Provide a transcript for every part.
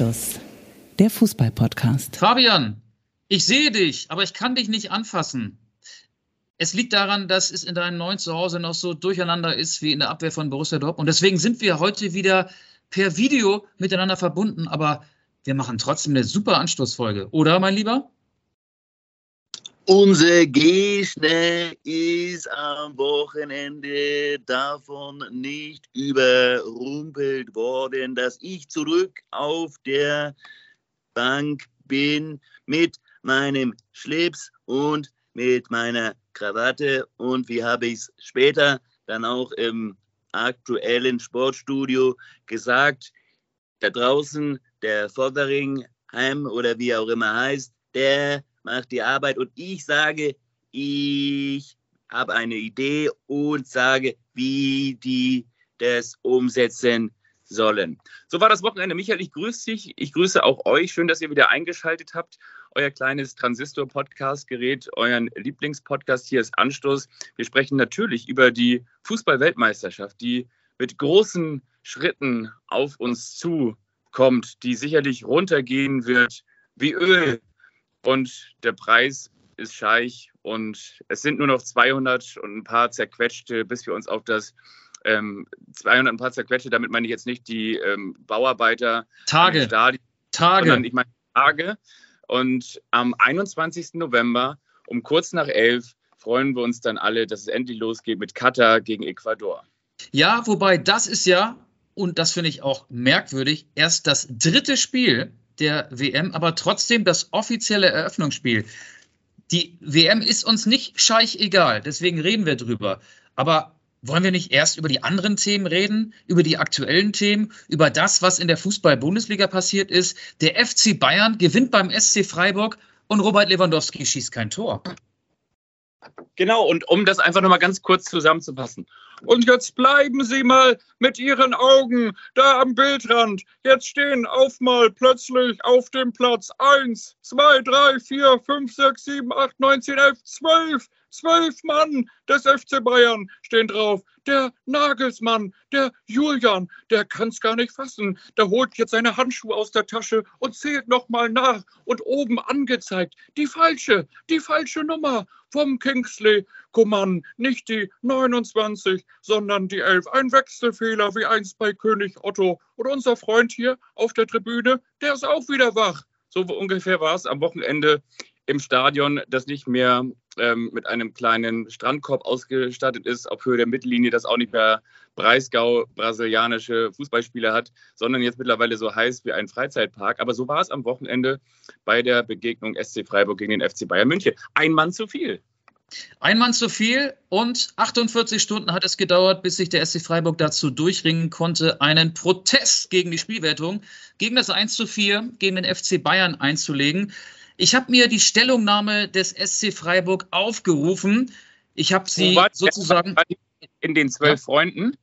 Anstoß, der Fußball-Podcast. Fabian, ich sehe dich, aber ich kann dich nicht anfassen. Es liegt daran, dass es in deinem neuen Zuhause noch so durcheinander ist wie in der Abwehr von Borussia Dortmund. Und deswegen sind wir heute wieder per Video miteinander verbunden, aber wir machen trotzdem eine super Anstoßfolge, oder, mein Lieber? Unser Gegner ist am Wochenende davon nicht überrumpelt worden, dass ich zurück auf der Bank bin mit meinem Schlips und mit meiner Krawatte. Und wie habe ich es später dann auch im aktuellen Sportstudio gesagt, da draußen der Vorderingheim oder wie auch immer heißt, der macht die Arbeit und ich sage, ich habe eine Idee und sage, wie die das umsetzen sollen. So war das Wochenende. Michael, ich grüße dich. Ich grüße auch euch. Schön, dass ihr wieder eingeschaltet habt. Euer kleines Transistor-Podcast-Gerät, euren Lieblingspodcast. Hier ist Anstoß. Wir sprechen natürlich über die Fußball-Weltmeisterschaft, die mit großen Schritten auf uns zukommt, die sicherlich runtergehen wird wie Öl und der Preis ist scheich und es sind nur noch 200 und ein paar zerquetschte, bis wir uns auf das ähm, 200 und ein paar zerquetschte, damit meine ich jetzt nicht die ähm, Bauarbeiter. Tage. Stadion, Tage. Sondern ich meine Tage. Und am 21. November um kurz nach elf freuen wir uns dann alle, dass es endlich losgeht mit Katar gegen Ecuador. Ja, wobei das ist ja, und das finde ich auch merkwürdig, erst das dritte Spiel der WM, aber trotzdem das offizielle Eröffnungsspiel. Die WM ist uns nicht scheich egal, deswegen reden wir drüber. Aber wollen wir nicht erst über die anderen Themen reden, über die aktuellen Themen, über das, was in der Fußball-Bundesliga passiert ist? Der FC Bayern gewinnt beim SC Freiburg und Robert Lewandowski schießt kein Tor. Genau, und um das einfach nochmal ganz kurz zusammenzufassen. Und jetzt bleiben Sie mal mit Ihren Augen da am Bildrand. Jetzt stehen auf mal plötzlich auf dem Platz 1, 2, 3, 4, 5, 6, 7, 8, 9, 10, 11, 12 Zwölf Mann des FC Bayern stehen drauf. Der Nagelsmann, der Julian, der kann's gar nicht fassen. Der holt jetzt seine Handschuhe aus der Tasche und zählt nochmal nach. Und oben angezeigt, die falsche, die falsche Nummer vom Kingsley Coman. Nicht die 29, sondern die 11. Ein Wechselfehler wie einst bei König Otto. Und unser Freund hier auf der Tribüne, der ist auch wieder wach. So ungefähr war es am Wochenende im Stadion, das nicht mehr ähm, mit einem kleinen Strandkorb ausgestattet ist, auf Höhe der Mittellinie, das auch nicht mehr Breisgau brasilianische Fußballspieler hat, sondern jetzt mittlerweile so heiß wie ein Freizeitpark. Aber so war es am Wochenende bei der Begegnung SC Freiburg gegen den FC Bayern München. Ein Mann zu viel. Ein Mann zu viel und 48 Stunden hat es gedauert, bis sich der SC Freiburg dazu durchringen konnte, einen Protest gegen die Spielwertung, gegen das 1 zu 4, gegen den FC Bayern einzulegen. Ich habe mir die Stellungnahme des SC Freiburg aufgerufen. Ich habe sie sozusagen. In den zwölf ja. Freunden?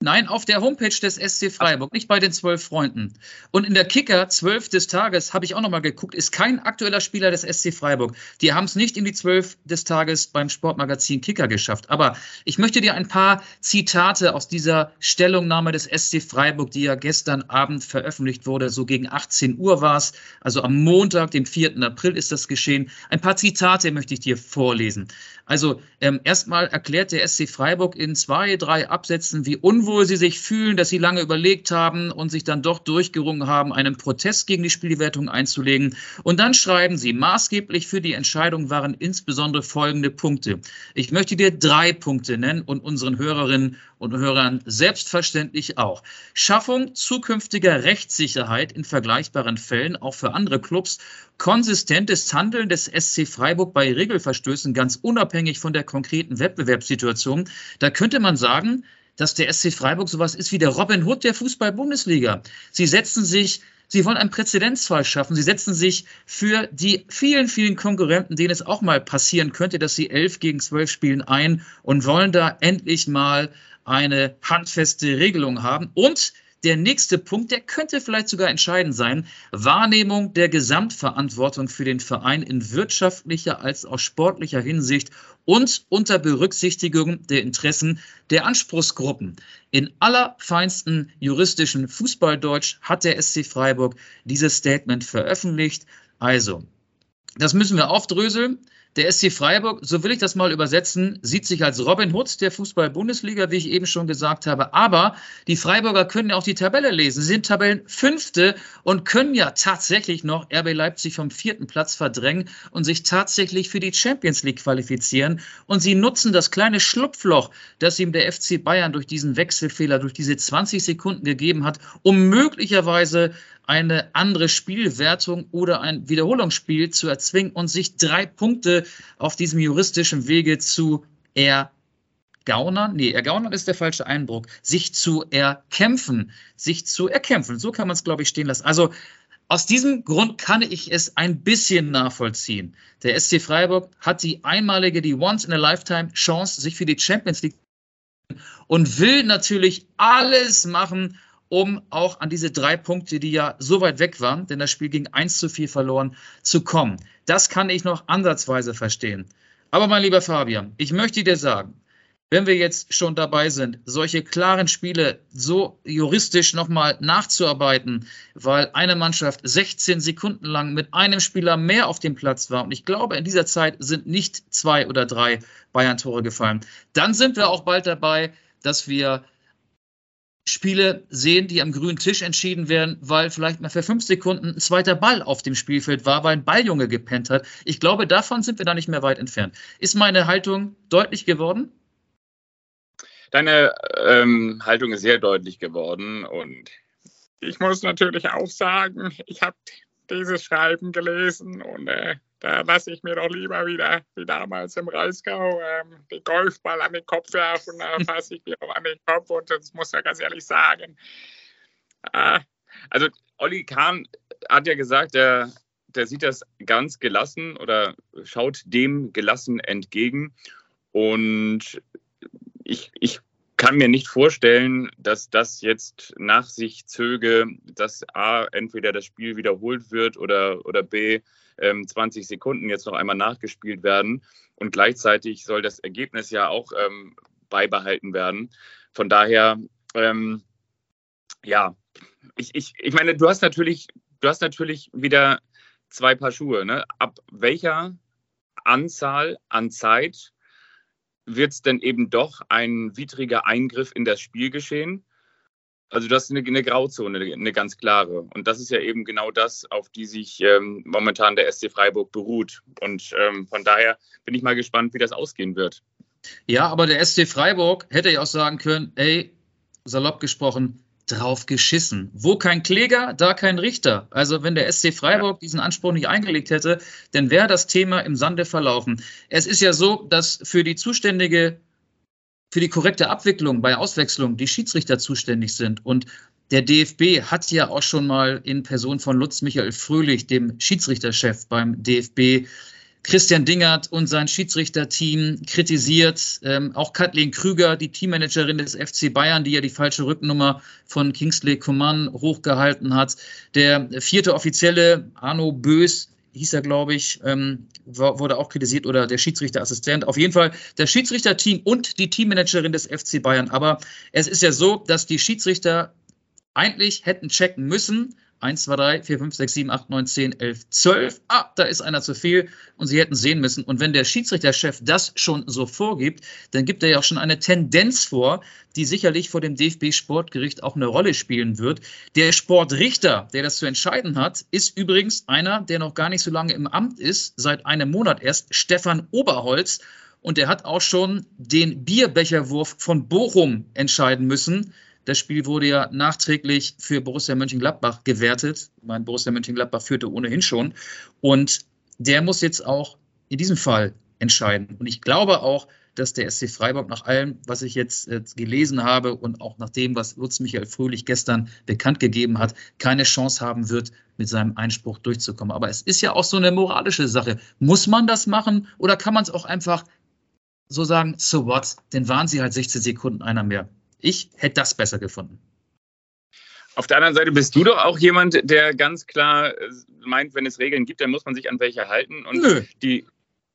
Nein, auf der Homepage des SC Freiburg, nicht bei den zwölf Freunden. Und in der Kicker, zwölf des Tages, habe ich auch nochmal geguckt, ist kein aktueller Spieler des SC Freiburg. Die haben es nicht in die zwölf des Tages beim Sportmagazin Kicker geschafft. Aber ich möchte dir ein paar Zitate aus dieser Stellungnahme des SC Freiburg, die ja gestern Abend veröffentlicht wurde, so gegen 18 Uhr war es, also am Montag, dem 4. April ist das geschehen. Ein paar Zitate möchte ich dir vorlesen. Also ähm, erstmal erklärt der SC Freiburg in zwei, drei Absätzen, wie unwohl sie sich fühlen, dass sie lange überlegt haben und sich dann doch durchgerungen haben, einen Protest gegen die Spielwertung einzulegen. Und dann schreiben sie, maßgeblich für die Entscheidung waren insbesondere folgende Punkte. Ich möchte dir drei Punkte nennen und unseren Hörerinnen und Hörern selbstverständlich auch. Schaffung zukünftiger Rechtssicherheit in vergleichbaren Fällen, auch für andere Clubs, konsistentes Handeln des SC Freiburg bei Regelverstößen, ganz unabhängig von der konkreten Wettbewerbssituation. Da könnte man sagen, dass der SC Freiburg sowas ist wie der Robin Hood der Fußball-Bundesliga. Sie setzen sich Sie wollen einen Präzedenzfall schaffen. Sie setzen sich für die vielen, vielen Konkurrenten, denen es auch mal passieren könnte, dass sie elf gegen zwölf spielen, ein und wollen da endlich mal eine handfeste Regelung haben. Und der nächste Punkt, der könnte vielleicht sogar entscheidend sein. Wahrnehmung der Gesamtverantwortung für den Verein in wirtschaftlicher als auch sportlicher Hinsicht und unter Berücksichtigung der Interessen der Anspruchsgruppen. In allerfeinsten juristischen Fußballdeutsch hat der SC Freiburg dieses Statement veröffentlicht. Also, das müssen wir aufdröseln. Der SC Freiburg, so will ich das mal übersetzen, sieht sich als Robin Hood der Fußball-Bundesliga, wie ich eben schon gesagt habe. Aber die Freiburger können ja auch die Tabelle lesen. Sie sind Tabellenfünfte und können ja tatsächlich noch RB Leipzig vom vierten Platz verdrängen und sich tatsächlich für die Champions League qualifizieren. Und sie nutzen das kleine Schlupfloch, das ihm der FC Bayern durch diesen Wechselfehler, durch diese 20 Sekunden gegeben hat, um möglicherweise eine andere Spielwertung oder ein Wiederholungsspiel zu erzwingen und sich drei Punkte auf diesem juristischen Wege zu ergaunern. Nee, ergaunern ist der falsche Eindruck. Sich zu erkämpfen. Sich zu erkämpfen. So kann man es, glaube ich, stehen lassen. Also aus diesem Grund kann ich es ein bisschen nachvollziehen. Der SC Freiburg hat die einmalige, die Once-in-a-Lifetime-Chance, sich für die Champions League und will natürlich alles machen, um auch an diese drei Punkte, die ja so weit weg waren, denn das Spiel ging 1 zu 4 verloren, zu kommen. Das kann ich noch ansatzweise verstehen. Aber mein lieber Fabian, ich möchte dir sagen, wenn wir jetzt schon dabei sind, solche klaren Spiele so juristisch nochmal nachzuarbeiten, weil eine Mannschaft 16 Sekunden lang mit einem Spieler mehr auf dem Platz war, und ich glaube, in dieser Zeit sind nicht zwei oder drei Bayern-Tore gefallen, dann sind wir auch bald dabei, dass wir Spiele sehen, die am grünen Tisch entschieden werden, weil vielleicht mal für fünf Sekunden ein zweiter Ball auf dem Spielfeld war, weil ein Balljunge gepennt hat. Ich glaube, davon sind wir da nicht mehr weit entfernt. Ist meine Haltung deutlich geworden? Deine ähm, Haltung ist sehr deutlich geworden und ich muss natürlich auch sagen, ich habe dieses Schreiben gelesen und äh, da lasse ich mir doch lieber wieder, wie damals im Reiskau, ähm, den Golfball an den Kopf werfen. Da fasse ich mir auch an den Kopf und das muss ja ganz ehrlich sagen. Äh, also, Olli Kahn hat ja gesagt, der, der sieht das ganz gelassen oder schaut dem gelassen entgegen. Und ich, ich kann mir nicht vorstellen, dass das jetzt nach sich zöge, dass A, entweder das Spiel wiederholt wird oder, oder B, 20 ähm, Sekunden jetzt noch einmal nachgespielt werden. Und gleichzeitig soll das Ergebnis ja auch ähm, beibehalten werden. Von daher, ähm, ja, ich, ich, ich meine, du hast natürlich, du hast natürlich wieder zwei Paar Schuhe. Ne? Ab welcher Anzahl an Zeit wird es denn eben doch ein widriger Eingriff in das Spiel geschehen? Also das ist eine, eine, Grauzone, eine ganz klare. Und das ist ja eben genau das, auf die sich ähm, momentan der SC Freiburg beruht. Und ähm, von daher bin ich mal gespannt, wie das ausgehen wird. Ja, aber der SC Freiburg hätte ja auch sagen können, ey, salopp gesprochen, drauf geschissen. Wo kein Kläger, da kein Richter. Also wenn der SC Freiburg diesen Anspruch nicht eingelegt hätte, dann wäre das Thema im Sande verlaufen. Es ist ja so, dass für die zuständige für die korrekte Abwicklung bei Auswechslung die Schiedsrichter zuständig sind. Und der DFB hat ja auch schon mal in Person von Lutz Michael Fröhlich, dem Schiedsrichterchef beim DFB, Christian Dingert und sein Schiedsrichterteam kritisiert. Ähm, auch Kathleen Krüger, die Teammanagerin des FC Bayern, die ja die falsche Rücknummer von Kingsley Coman hochgehalten hat. Der vierte Offizielle, Arno Bös, hieß er, glaube ich, ähm, wurde auch kritisiert oder der Schiedsrichterassistent. Auf jeden Fall das Schiedsrichterteam und die Teammanagerin des FC Bayern. Aber es ist ja so, dass die Schiedsrichter eigentlich hätten checken müssen, 1, 2, 3, 4, 5, 6, 7, 8, 9, 10, 11, 12. Ah, da ist einer zu viel und sie hätten sehen müssen. Und wenn der Schiedsrichterchef das schon so vorgibt, dann gibt er ja auch schon eine Tendenz vor, die sicherlich vor dem DFB-Sportgericht auch eine Rolle spielen wird. Der Sportrichter, der das zu entscheiden hat, ist übrigens einer, der noch gar nicht so lange im Amt ist, seit einem Monat erst, Stefan Oberholz. Und er hat auch schon den Bierbecherwurf von Bochum entscheiden müssen. Das Spiel wurde ja nachträglich für Borussia Mönchengladbach gewertet. Mein Borussia Mönchengladbach führte ohnehin schon. Und der muss jetzt auch in diesem Fall entscheiden. Und ich glaube auch, dass der SC Freiburg nach allem, was ich jetzt äh, gelesen habe und auch nach dem, was Lutz Michael Fröhlich gestern bekannt gegeben hat, keine Chance haben wird, mit seinem Einspruch durchzukommen. Aber es ist ja auch so eine moralische Sache. Muss man das machen oder kann man es auch einfach so sagen, so what, denn waren sie halt 16 Sekunden einer mehr. Ich hätte das besser gefunden. Auf der anderen Seite bist du doch auch jemand, der ganz klar äh, meint, wenn es Regeln gibt, dann muss man sich an welche halten. Und Nö. die.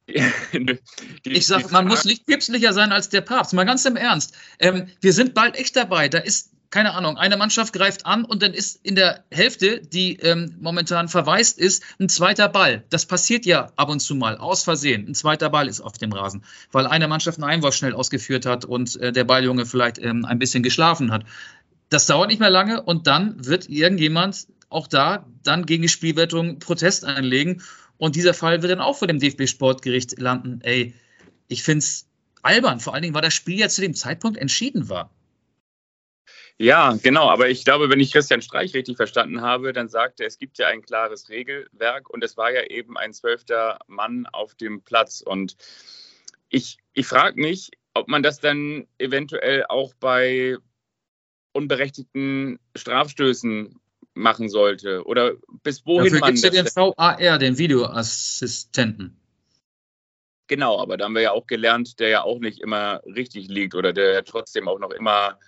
die ich sage, man muss nicht päpstlicher sein als der Papst. Mal ganz im Ernst. Ähm, wir sind bald echt dabei. Da ist keine Ahnung, eine Mannschaft greift an und dann ist in der Hälfte, die ähm, momentan verwaist ist, ein zweiter Ball. Das passiert ja ab und zu mal, aus Versehen. Ein zweiter Ball ist auf dem Rasen, weil eine Mannschaft einen Einwurf schnell ausgeführt hat und äh, der Balljunge vielleicht ähm, ein bisschen geschlafen hat. Das dauert nicht mehr lange und dann wird irgendjemand auch da dann gegen die Spielwertung Protest einlegen und dieser Fall wird dann auch vor dem DFB-Sportgericht landen. Ey, ich finde es albern, vor allen Dingen, weil das Spiel ja zu dem Zeitpunkt entschieden war. Ja, genau. Aber ich glaube, wenn ich Christian Streich richtig verstanden habe, dann sagt er, es gibt ja ein klares Regelwerk und es war ja eben ein zwölfter Mann auf dem Platz. Und ich, ich frage mich, ob man das dann eventuell auch bei unberechtigten Strafstößen machen sollte oder bis wohin Dafür man gibt's ja den VAR, den Videoassistenten. Genau, aber da haben wir ja auch gelernt, der ja auch nicht immer richtig liegt oder der ja trotzdem auch noch immer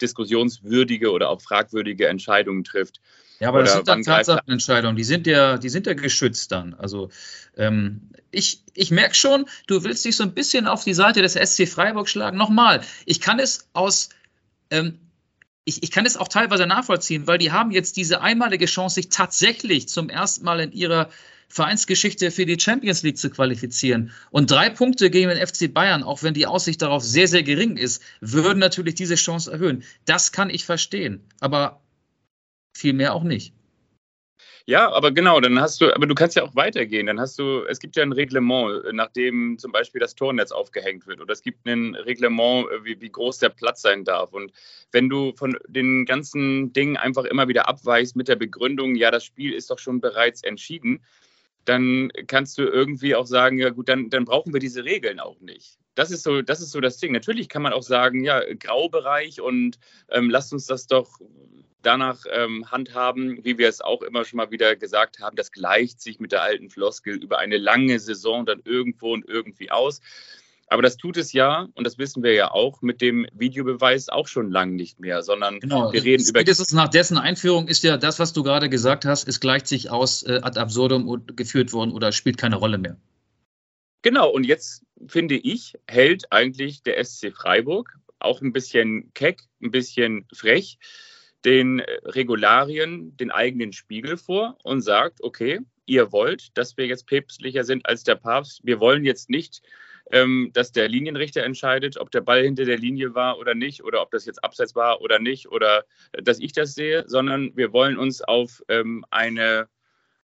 diskussionswürdige oder auch fragwürdige Entscheidungen trifft. Ja, aber das sind dann Tatsachenentscheidungen, die sind ja, die sind ja geschützt dann. Also ähm, ich, ich merke schon, du willst dich so ein bisschen auf die Seite des SC Freiburg schlagen. Nochmal, ich kann es aus ähm, ich, ich kann es auch teilweise nachvollziehen, weil die haben jetzt diese einmalige Chance, sich tatsächlich zum ersten Mal in ihrer Vereinsgeschichte für die Champions League zu qualifizieren. Und drei Punkte gegen den FC Bayern, auch wenn die Aussicht darauf sehr, sehr gering ist, würden natürlich diese Chance erhöhen. Das kann ich verstehen, aber viel mehr auch nicht. Ja, aber genau, dann hast du, aber du kannst ja auch weitergehen. Dann hast du, es gibt ja ein Reglement, nach dem zum Beispiel das Tornetz aufgehängt wird. Oder es gibt ein Reglement, äh, wie, wie groß der Platz sein darf. Und wenn du von den ganzen Dingen einfach immer wieder abweichst mit der Begründung, ja, das Spiel ist doch schon bereits entschieden, dann kannst du irgendwie auch sagen, ja gut, dann, dann brauchen wir diese Regeln auch nicht. Das ist so, das ist so das Ding. Natürlich kann man auch sagen, ja, Graubereich und ähm, lasst uns das doch danach ähm, handhaben, wie wir es auch immer schon mal wieder gesagt haben, das gleicht sich mit der alten Floskel über eine lange Saison dann irgendwo und irgendwie aus. Aber das tut es ja, und das wissen wir ja auch, mit dem Videobeweis auch schon lang nicht mehr, sondern Genau, wir reden über. spätestens nach dessen Einführung ist ja das, was du gerade gesagt hast, es gleicht sich aus äh, ad absurdum geführt worden oder spielt keine Rolle mehr. Genau, und jetzt finde ich, hält eigentlich der SC Freiburg auch ein bisschen keck, ein bisschen frech den äh, Regularien den eigenen Spiegel vor und sagt, okay, ihr wollt, dass wir jetzt päpstlicher sind als der Papst. Wir wollen jetzt nicht, ähm, dass der Linienrichter entscheidet, ob der Ball hinter der Linie war oder nicht, oder ob das jetzt abseits war oder nicht, oder äh, dass ich das sehe, sondern wir wollen uns auf ähm, eine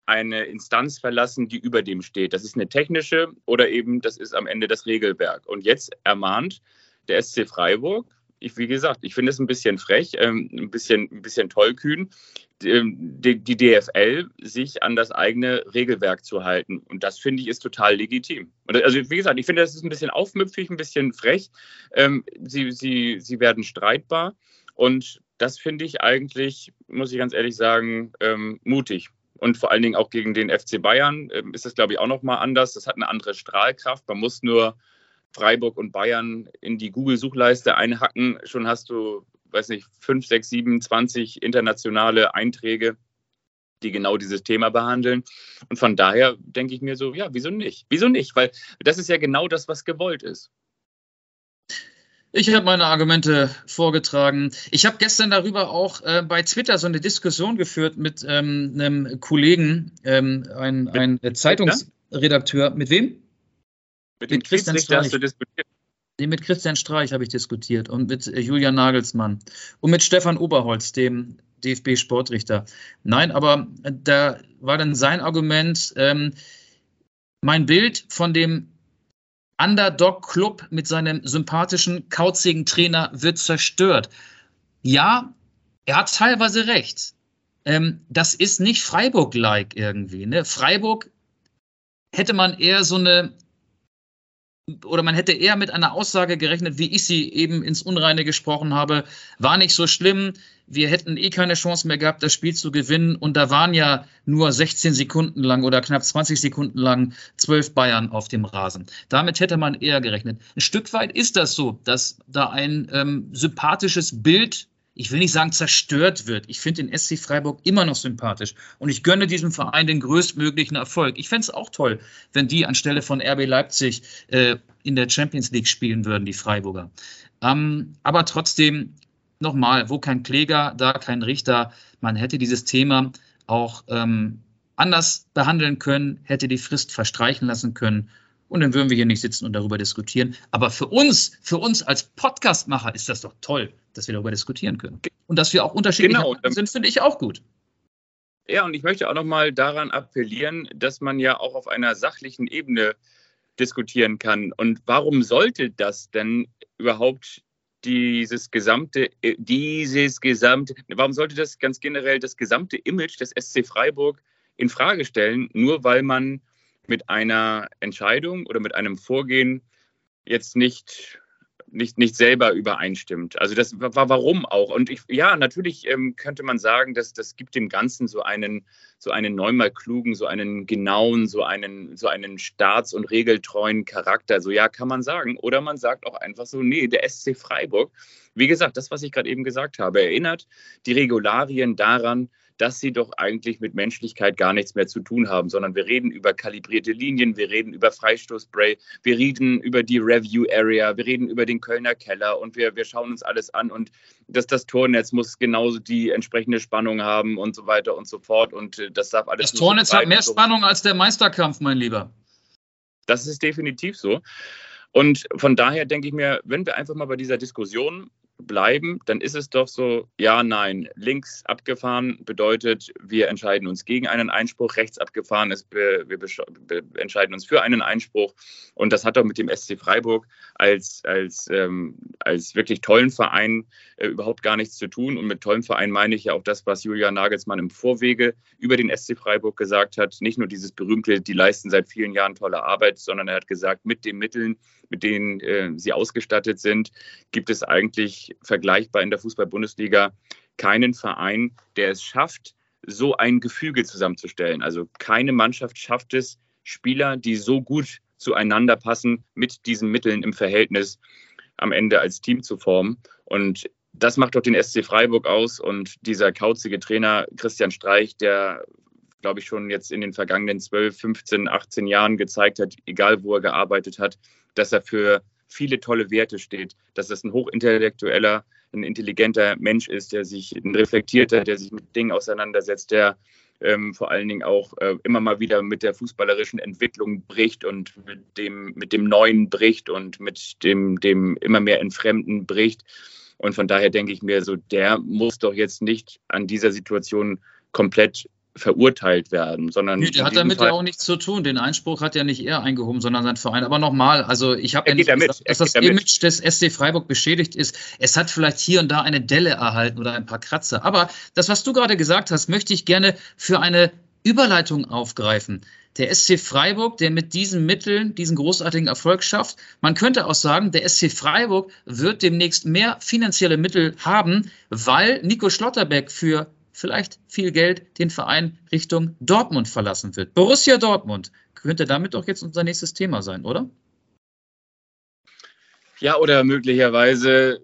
eine Instanz verlassen, die über dem steht. Das ist eine technische oder eben das ist am Ende das Regelwerk. Und jetzt ermahnt der SC Freiburg, ich, wie gesagt, ich finde es ein bisschen frech, ähm, ein, bisschen, ein bisschen tollkühn, ähm, die, die DFL sich an das eigene Regelwerk zu halten. Und das finde ich ist total legitim. Und also wie gesagt, ich finde, das ist ein bisschen aufmüpfig, ein bisschen frech. Ähm, sie, sie, sie werden streitbar. Und das finde ich eigentlich, muss ich ganz ehrlich sagen, ähm, mutig. Und vor allen Dingen auch gegen den FC Bayern ähm, ist das, glaube ich, auch nochmal anders. Das hat eine andere Strahlkraft. Man muss nur Freiburg und Bayern in die Google-Suchleiste einhacken. Schon hast du, weiß nicht, 5, 6, 7, 20 internationale Einträge, die genau dieses Thema behandeln. Und von daher denke ich mir so, ja, wieso nicht? Wieso nicht? Weil das ist ja genau das, was gewollt ist. Ich habe meine Argumente vorgetragen. Ich habe gestern darüber auch äh, bei Twitter so eine Diskussion geführt mit ähm, einem Kollegen, ähm, ein, ein Zeitungsredakteur. Mit wem? Mit dem Mit Christian Schiedsrichter hast Streich. du diskutiert. Nee, mit Christian Streich habe ich diskutiert und mit äh, Julian Nagelsmann und mit Stefan Oberholz, dem DFB-Sportrichter. Nein, aber äh, da war dann sein Argument, ähm, mein Bild von dem Underdog-Club mit seinem sympathischen, kauzigen Trainer wird zerstört. Ja, er hat teilweise recht. Ähm, das ist nicht Freiburg-like irgendwie. Ne? Freiburg hätte man eher so eine oder man hätte eher mit einer Aussage gerechnet, wie ich sie eben ins Unreine gesprochen habe, war nicht so schlimm. Wir hätten eh keine Chance mehr gehabt, das Spiel zu gewinnen. Und da waren ja nur 16 Sekunden lang oder knapp 20 Sekunden lang zwölf Bayern auf dem Rasen. Damit hätte man eher gerechnet. Ein Stück weit ist das so, dass da ein ähm, sympathisches Bild ich will nicht sagen zerstört wird. Ich finde den SC Freiburg immer noch sympathisch und ich gönne diesem Verein den größtmöglichen Erfolg. Ich fände es auch toll, wenn die anstelle von RB Leipzig äh, in der Champions League spielen würden, die Freiburger. Ähm, aber trotzdem, nochmal, wo kein Kläger, da kein Richter. Man hätte dieses Thema auch ähm, anders behandeln können, hätte die Frist verstreichen lassen können. Und dann würden wir hier nicht sitzen und darüber diskutieren. Aber für uns, für uns als Podcastmacher ist das doch toll, dass wir darüber diskutieren können. Und dass wir auch unterschiedlich Genau. sind, finde ich auch gut. Ja, und ich möchte auch nochmal daran appellieren, dass man ja auch auf einer sachlichen Ebene diskutieren kann. Und warum sollte das denn überhaupt dieses gesamte, äh, dieses gesamte, warum sollte das ganz generell das gesamte Image des SC Freiburg in Frage stellen, nur weil man mit einer Entscheidung oder mit einem Vorgehen jetzt nicht nicht, nicht selber übereinstimmt. Also das war warum auch. Und ich, ja, natürlich ähm, könnte man sagen, dass das gibt dem Ganzen so einen, so einen neunmal klugen, so einen genauen, so einen, so einen staats- und regeltreuen Charakter. So ja, kann man sagen. Oder man sagt auch einfach so, nee, der SC Freiburg, wie gesagt, das, was ich gerade eben gesagt habe, erinnert die Regularien daran, dass sie doch eigentlich mit Menschlichkeit gar nichts mehr zu tun haben, sondern wir reden über kalibrierte Linien, wir reden über Freistoßspray, wir reden über die Review Area, wir reden über den Kölner Keller und wir, wir schauen uns alles an und dass das Tornetz muss genauso die entsprechende Spannung haben und so weiter und so fort und äh, das darf alles. Das Tornetz hat mehr Spannung als der Meisterkampf, mein Lieber. Das ist definitiv so. Und von daher denke ich mir, wenn wir einfach mal bei dieser Diskussion bleiben, dann ist es doch so, ja, nein. Links abgefahren bedeutet, wir entscheiden uns gegen einen Einspruch. Rechts abgefahren ist, wir, entscheiden uns für einen Einspruch. Und das hat doch mit dem SC Freiburg als, als, ähm, als wirklich tollen Verein äh, überhaupt gar nichts zu tun. Und mit tollem Verein meine ich ja auch das, was Julian Nagelsmann im Vorwege über den SC Freiburg gesagt hat. Nicht nur dieses berühmte, die leisten seit vielen Jahren tolle Arbeit, sondern er hat gesagt, mit den Mitteln, mit denen äh, sie ausgestattet sind, gibt es eigentlich vergleichbar in der Fußball-Bundesliga keinen Verein, der es schafft, so ein Gefüge zusammenzustellen. Also keine Mannschaft schafft es, Spieler, die so gut zueinander passen, mit diesen Mitteln im Verhältnis am Ende als Team zu formen. Und das macht doch den SC Freiburg aus. Und dieser kauzige Trainer Christian Streich, der, glaube ich, schon jetzt in den vergangenen 12, 15, 18 Jahren gezeigt hat, egal wo er gearbeitet hat, dass er für viele tolle Werte steht, dass es ein hochintellektueller, ein intelligenter Mensch ist, der sich ein reflektierter, der sich mit Dingen auseinandersetzt, der ähm, vor allen Dingen auch äh, immer mal wieder mit der fußballerischen Entwicklung bricht und mit dem, mit dem Neuen bricht und mit dem, dem immer mehr Entfremden bricht. Und von daher denke ich mir so, der muss doch jetzt nicht an dieser Situation komplett verurteilt werden, sondern. Nee, der hat damit Fall ja auch nichts zu tun. Den Einspruch hat ja nicht er eingehoben, sondern sein Verein. Aber nochmal, also ich habe ja nicht damit. gesagt, dass das Image des SC Freiburg beschädigt ist. Es hat vielleicht hier und da eine Delle erhalten oder ein paar Kratzer. Aber das, was du gerade gesagt hast, möchte ich gerne für eine Überleitung aufgreifen. Der SC Freiburg, der mit diesen Mitteln diesen großartigen Erfolg schafft. Man könnte auch sagen, der SC Freiburg wird demnächst mehr finanzielle Mittel haben, weil Nico Schlotterbeck für vielleicht viel Geld den Verein Richtung Dortmund verlassen wird. Borussia Dortmund könnte damit doch jetzt unser nächstes Thema sein, oder? Ja, oder möglicherweise,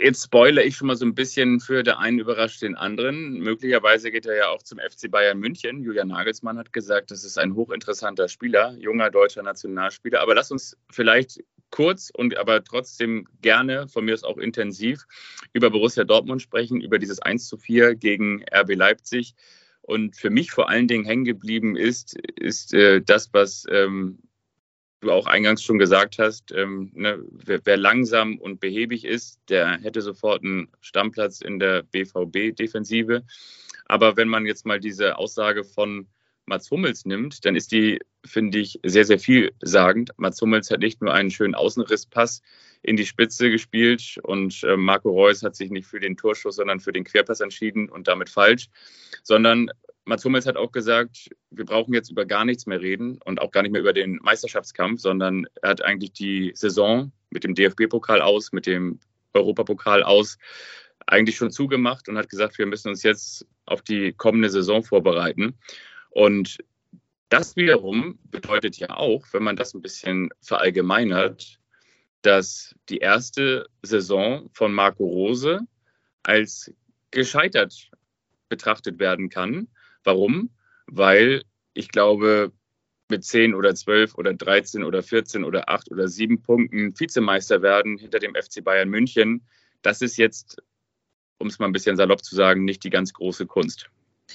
jetzt spoilere ich schon mal so ein bisschen für der einen überrascht den anderen. Möglicherweise geht er ja auch zum FC Bayern München. Julian Nagelsmann hat gesagt, das ist ein hochinteressanter Spieler, junger deutscher Nationalspieler. Aber lass uns vielleicht kurz und aber trotzdem gerne, von mir aus auch intensiv, über Borussia Dortmund sprechen, über dieses 1 zu 4 gegen RB Leipzig. Und für mich vor allen Dingen hängen geblieben ist, ist äh, das, was ähm, du auch eingangs schon gesagt hast, ähm, ne, wer, wer, langsam und behäbig ist, der hätte sofort einen Stammplatz in der BVB-Defensive. Aber wenn man jetzt mal diese Aussage von Mats Hummels nimmt, dann ist die, finde ich, sehr, sehr vielsagend. Mats Hummels hat nicht nur einen schönen Außenrisspass in die Spitze gespielt und äh, Marco Reus hat sich nicht für den Torschuss, sondern für den Querpass entschieden und damit falsch, sondern Mats Hummels hat auch gesagt, wir brauchen jetzt über gar nichts mehr reden und auch gar nicht mehr über den Meisterschaftskampf, sondern er hat eigentlich die Saison mit dem DFB-Pokal aus, mit dem Europapokal aus eigentlich schon zugemacht und hat gesagt, wir müssen uns jetzt auf die kommende Saison vorbereiten. Und das wiederum bedeutet ja auch, wenn man das ein bisschen verallgemeinert, dass die erste Saison von Marco Rose als gescheitert betrachtet werden kann. Warum? Weil ich glaube, mit 10 oder 12 oder 13 oder 14 oder 8 oder 7 Punkten Vizemeister werden hinter dem FC Bayern München, das ist jetzt, um es mal ein bisschen salopp zu sagen, nicht die ganz große Kunst.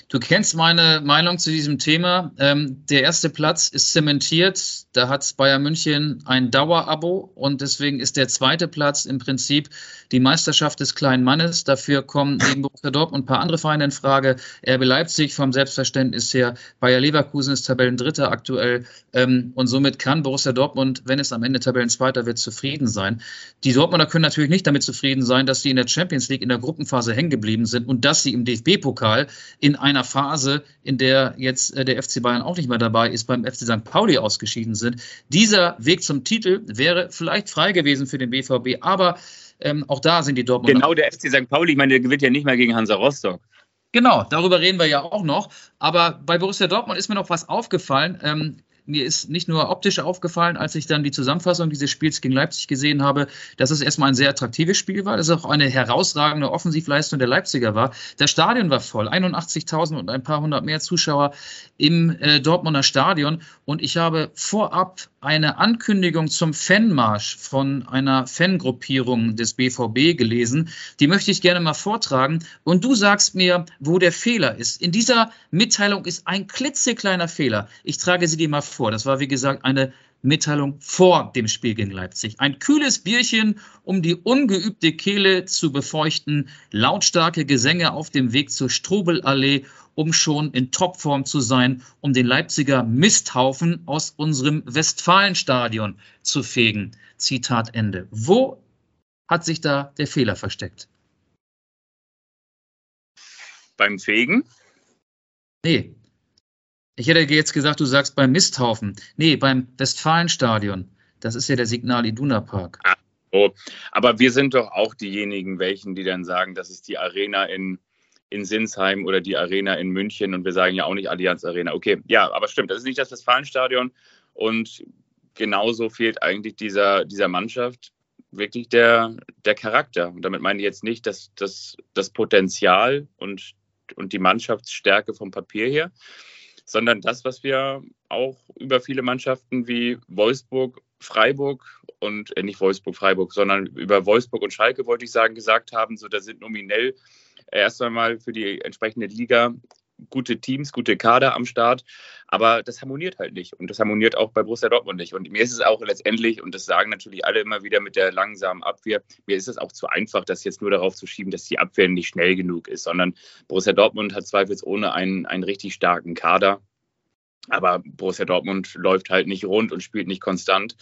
Du kennst meine Meinung zu diesem Thema. Ähm, der erste Platz ist zementiert. Da hat Bayern München ein Dauerabo und deswegen ist der zweite Platz im Prinzip die Meisterschaft des kleinen Mannes. Dafür kommen neben Borussia Dortmund ein paar andere Vereine in Frage. RB Leipzig vom Selbstverständnis her. Bayer Leverkusen ist Tabellendritter aktuell ähm, und somit kann Borussia Dortmund, wenn es am Ende Tabellenzweiter wird, zufrieden sein. Die Dortmunder können natürlich nicht damit zufrieden sein, dass sie in der Champions League in der Gruppenphase hängen geblieben sind und dass sie im DFB-Pokal in einer Phase, in der jetzt äh, der FC Bayern auch nicht mehr dabei ist, beim FC St. Pauli ausgeschieden sind. Dieser Weg zum Titel wäre vielleicht frei gewesen für den BVB, aber ähm, auch da sind die Dortmund. Genau, der FC St. Pauli, ich meine, der gewinnt ja nicht mehr gegen Hansa Rostock. Genau, darüber reden wir ja auch noch. Aber bei Borussia Dortmund ist mir noch was aufgefallen. Ähm, mir ist nicht nur optisch aufgefallen, als ich dann die Zusammenfassung dieses Spiels gegen Leipzig gesehen habe, dass es erstmal ein sehr attraktives Spiel war, dass es auch eine herausragende Offensivleistung der Leipziger war. Das Stadion war voll, 81.000 und ein paar hundert mehr Zuschauer im äh, Dortmunder Stadion. Und ich habe vorab eine Ankündigung zum Fanmarsch von einer Fangruppierung des BVB gelesen. Die möchte ich gerne mal vortragen. Und du sagst mir, wo der Fehler ist. In dieser Mitteilung ist ein klitzekleiner Fehler. Ich trage sie dir mal vor. Das war, wie gesagt, eine Mitteilung vor dem Spiel gegen Leipzig. Ein kühles Bierchen, um die ungeübte Kehle zu befeuchten, lautstarke Gesänge auf dem Weg zur Strubelallee um schon in Topform zu sein, um den Leipziger Misthaufen aus unserem Westfalenstadion zu fegen. Zitat Ende. Wo hat sich da der Fehler versteckt? Beim Fegen? Nee. Ich hätte jetzt gesagt, du sagst beim Misthaufen. Nee, beim Westfalenstadion. Das ist ja der Signal Iduna Park. Ah, oh. Aber wir sind doch auch diejenigen, welchen, die dann sagen, das ist die Arena in in Sinsheim oder die Arena in München und wir sagen ja auch nicht Allianz Arena. Okay, ja, aber stimmt, das ist nicht das Westfalenstadion und genauso fehlt eigentlich dieser, dieser Mannschaft wirklich der, der Charakter. Und damit meine ich jetzt nicht das, das, das Potenzial und, und die Mannschaftsstärke vom Papier her, sondern das, was wir auch über viele Mannschaften wie Wolfsburg, Freiburg und äh, nicht Wolfsburg, Freiburg, sondern über Wolfsburg und Schalke, wollte ich sagen, gesagt haben, so da sind nominell erst einmal für die entsprechende Liga gute Teams, gute Kader am Start, aber das harmoniert halt nicht. Und das harmoniert auch bei Borussia Dortmund nicht. Und mir ist es auch letztendlich, und das sagen natürlich alle immer wieder mit der langsamen Abwehr, mir ist es auch zu einfach, das jetzt nur darauf zu schieben, dass die Abwehr nicht schnell genug ist, sondern Borussia Dortmund hat zweifelsohne einen, einen richtig starken Kader, aber Borussia Dortmund läuft halt nicht rund und spielt nicht konstant.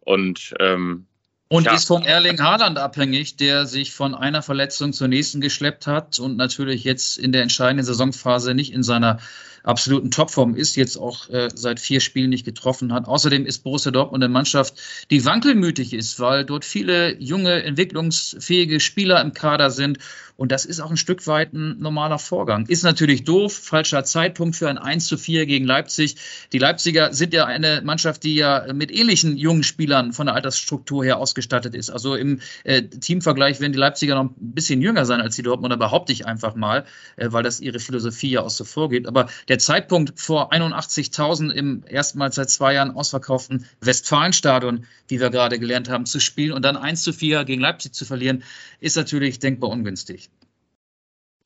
Und ähm, und ja. ist von Erling Haaland abhängig, der sich von einer Verletzung zur nächsten geschleppt hat und natürlich jetzt in der entscheidenden Saisonphase nicht in seiner absoluten Topform ist, jetzt auch äh, seit vier Spielen nicht getroffen hat. Außerdem ist Borussia Dortmund eine Mannschaft, die wankelmütig ist, weil dort viele junge, entwicklungsfähige Spieler im Kader sind. Und das ist auch ein Stück weit ein normaler Vorgang. Ist natürlich doof, falscher Zeitpunkt für ein 1 zu 4 gegen Leipzig. Die Leipziger sind ja eine Mannschaft, die ja mit ähnlichen jungen Spielern von der Altersstruktur her ausgestattet ist. Also im äh, Teamvergleich werden die Leipziger noch ein bisschen jünger sein als die Dortmunder, behaupte ich einfach mal, äh, weil das ihre Philosophie ja auch so vorgeht. Aber der Zeitpunkt vor 81.000 im erstmals seit zwei Jahren ausverkauften Westfalenstadion, wie wir gerade gelernt haben, zu spielen und dann 1 zu 4 gegen Leipzig zu verlieren, ist natürlich denkbar ungünstig.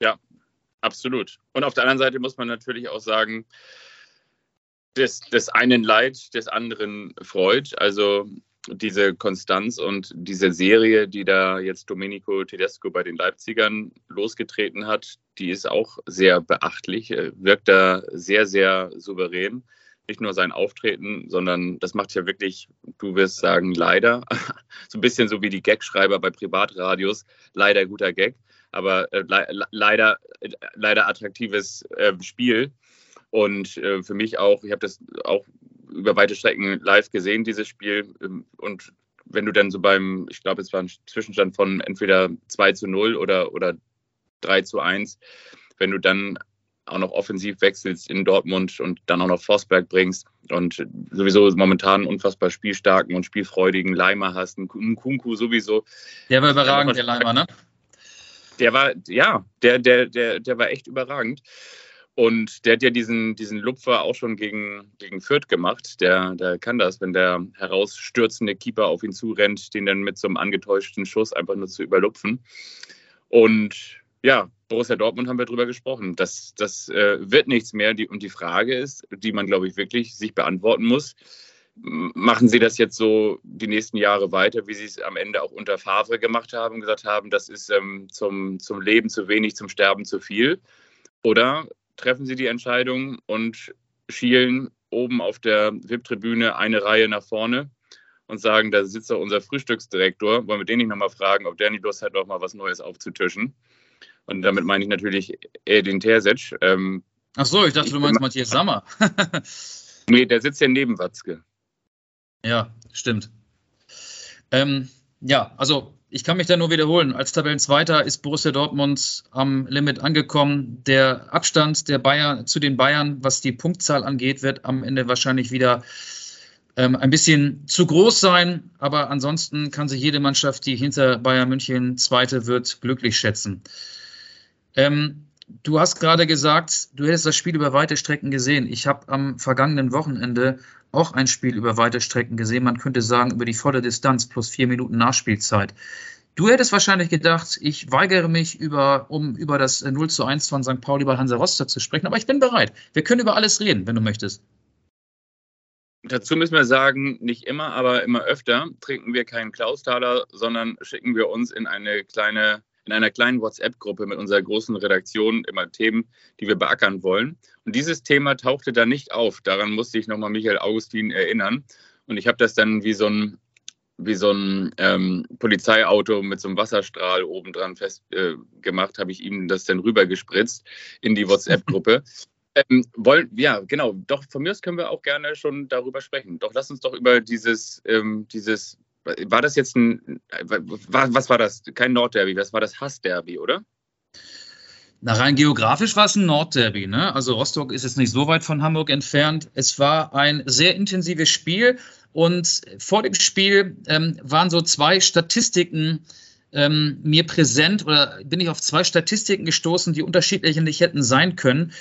Ja, absolut. Und auf der anderen Seite muss man natürlich auch sagen, des, des einen Leid, des anderen freut. Also diese Konstanz und diese Serie, die da jetzt Domenico Tedesco bei den Leipzigern losgetreten hat, die ist auch sehr beachtlich, wirkt da sehr, sehr souverän. Nicht nur sein Auftreten, sondern das macht ja wirklich, du wirst sagen, leider, so ein bisschen so wie die Gagschreiber bei Privatradios, leider guter Gag, aber äh, le leider, äh, leider attraktives äh, Spiel. Und äh, für mich auch, ich habe das auch über weite Strecken live gesehen, dieses Spiel. Ähm, und wenn du dann so beim, ich glaube, es war ein Zwischenstand von entweder 2 zu 0 oder, oder 3 zu 1, wenn du dann auch noch offensiv wechselst in Dortmund und dann auch noch Forsberg bringst und sowieso momentan unfassbar spielstarken und spielfreudigen Leimer hast, einen Kunku sowieso. Der war überragend, der Leimer, ne? Der war, ja, der, der, der, der war echt überragend. Und der hat ja diesen, diesen Lupfer auch schon gegen, gegen Fürth gemacht. Der, der kann das, wenn der herausstürzende Keeper auf ihn zurennt, den dann mit so einem angetäuschten Schuss einfach nur zu überlupfen. Und ja, Borussia Dortmund haben wir drüber gesprochen. Das, das äh, wird nichts mehr. Die, und die Frage ist, die man, glaube ich, wirklich sich beantworten muss, machen Sie das jetzt so die nächsten Jahre weiter, wie Sie es am Ende auch unter Favre gemacht haben, gesagt haben, das ist ähm, zum, zum Leben zu wenig, zum Sterben zu viel? Oder treffen Sie die Entscheidung und schielen oben auf der VIP-Tribüne eine Reihe nach vorne und sagen, da sitzt doch unser Frühstücksdirektor, wollen wir den nicht nochmal fragen, ob der nicht Lust hat, noch mal was Neues aufzutischen. Und damit meine ich natürlich Edin Terzic. Ähm, Ach so, ich dachte, ich du meinst Matthias Sammer. nee, der sitzt ja neben Watzke. Ja, stimmt. Ähm, ja, also ich kann mich da nur wiederholen. Als Tabellenzweiter ist Borussia Dortmund am Limit angekommen. Der Abstand der Bayern zu den Bayern, was die Punktzahl angeht, wird am Ende wahrscheinlich wieder ähm, ein bisschen zu groß sein. Aber ansonsten kann sich jede Mannschaft, die hinter Bayern München Zweite wird, glücklich schätzen. Ähm, du hast gerade gesagt, du hättest das Spiel über weite Strecken gesehen. Ich habe am vergangenen Wochenende auch ein Spiel über weite Strecken gesehen. Man könnte sagen, über die volle Distanz plus vier Minuten Nachspielzeit. Du hättest wahrscheinlich gedacht, ich weigere mich, über, um über das 0 zu 1 von St. Pauli bei Hansa Rostock zu sprechen, aber ich bin bereit. Wir können über alles reden, wenn du möchtest. Dazu müssen wir sagen, nicht immer, aber immer öfter trinken wir keinen Klaustaler, sondern schicken wir uns in eine kleine in einer kleinen WhatsApp-Gruppe mit unserer großen Redaktion immer Themen, die wir beackern wollen. Und dieses Thema tauchte da nicht auf. Daran musste ich nochmal Michael Augustin erinnern. Und ich habe das dann wie so ein, wie so ein ähm, Polizeiauto mit so einem Wasserstrahl obendran festgemacht, äh, habe ich ihm das dann rübergespritzt in die WhatsApp-Gruppe. ähm, wollen, ja, genau. Doch, von mir aus können wir auch gerne schon darüber sprechen. Doch lass uns doch über dieses, ähm, dieses war das jetzt ein, was war das? Kein Nordderby, was war das Hassderby, oder? Na, rein geografisch war es ein Nordderby. Ne? Also Rostock ist jetzt nicht so weit von Hamburg entfernt. Es war ein sehr intensives Spiel und vor dem Spiel ähm, waren so zwei Statistiken ähm, mir präsent oder bin ich auf zwei Statistiken gestoßen, die unterschiedlich hätten sein können.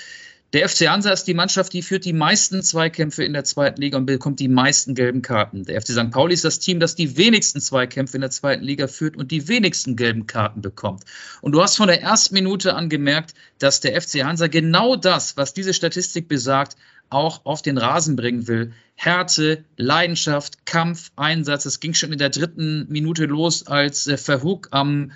Der FC Hansa ist die Mannschaft, die führt die meisten Zweikämpfe in der zweiten Liga und bekommt die meisten gelben Karten. Der FC St. Pauli ist das Team, das die wenigsten Zweikämpfe in der zweiten Liga führt und die wenigsten gelben Karten bekommt. Und du hast von der ersten Minute an gemerkt, dass der FC Hansa genau das, was diese Statistik besagt, auch auf den Rasen bringen will. Härte, Leidenschaft, Kampf, Einsatz. Es ging schon in der dritten Minute los, als äh, Verhoek am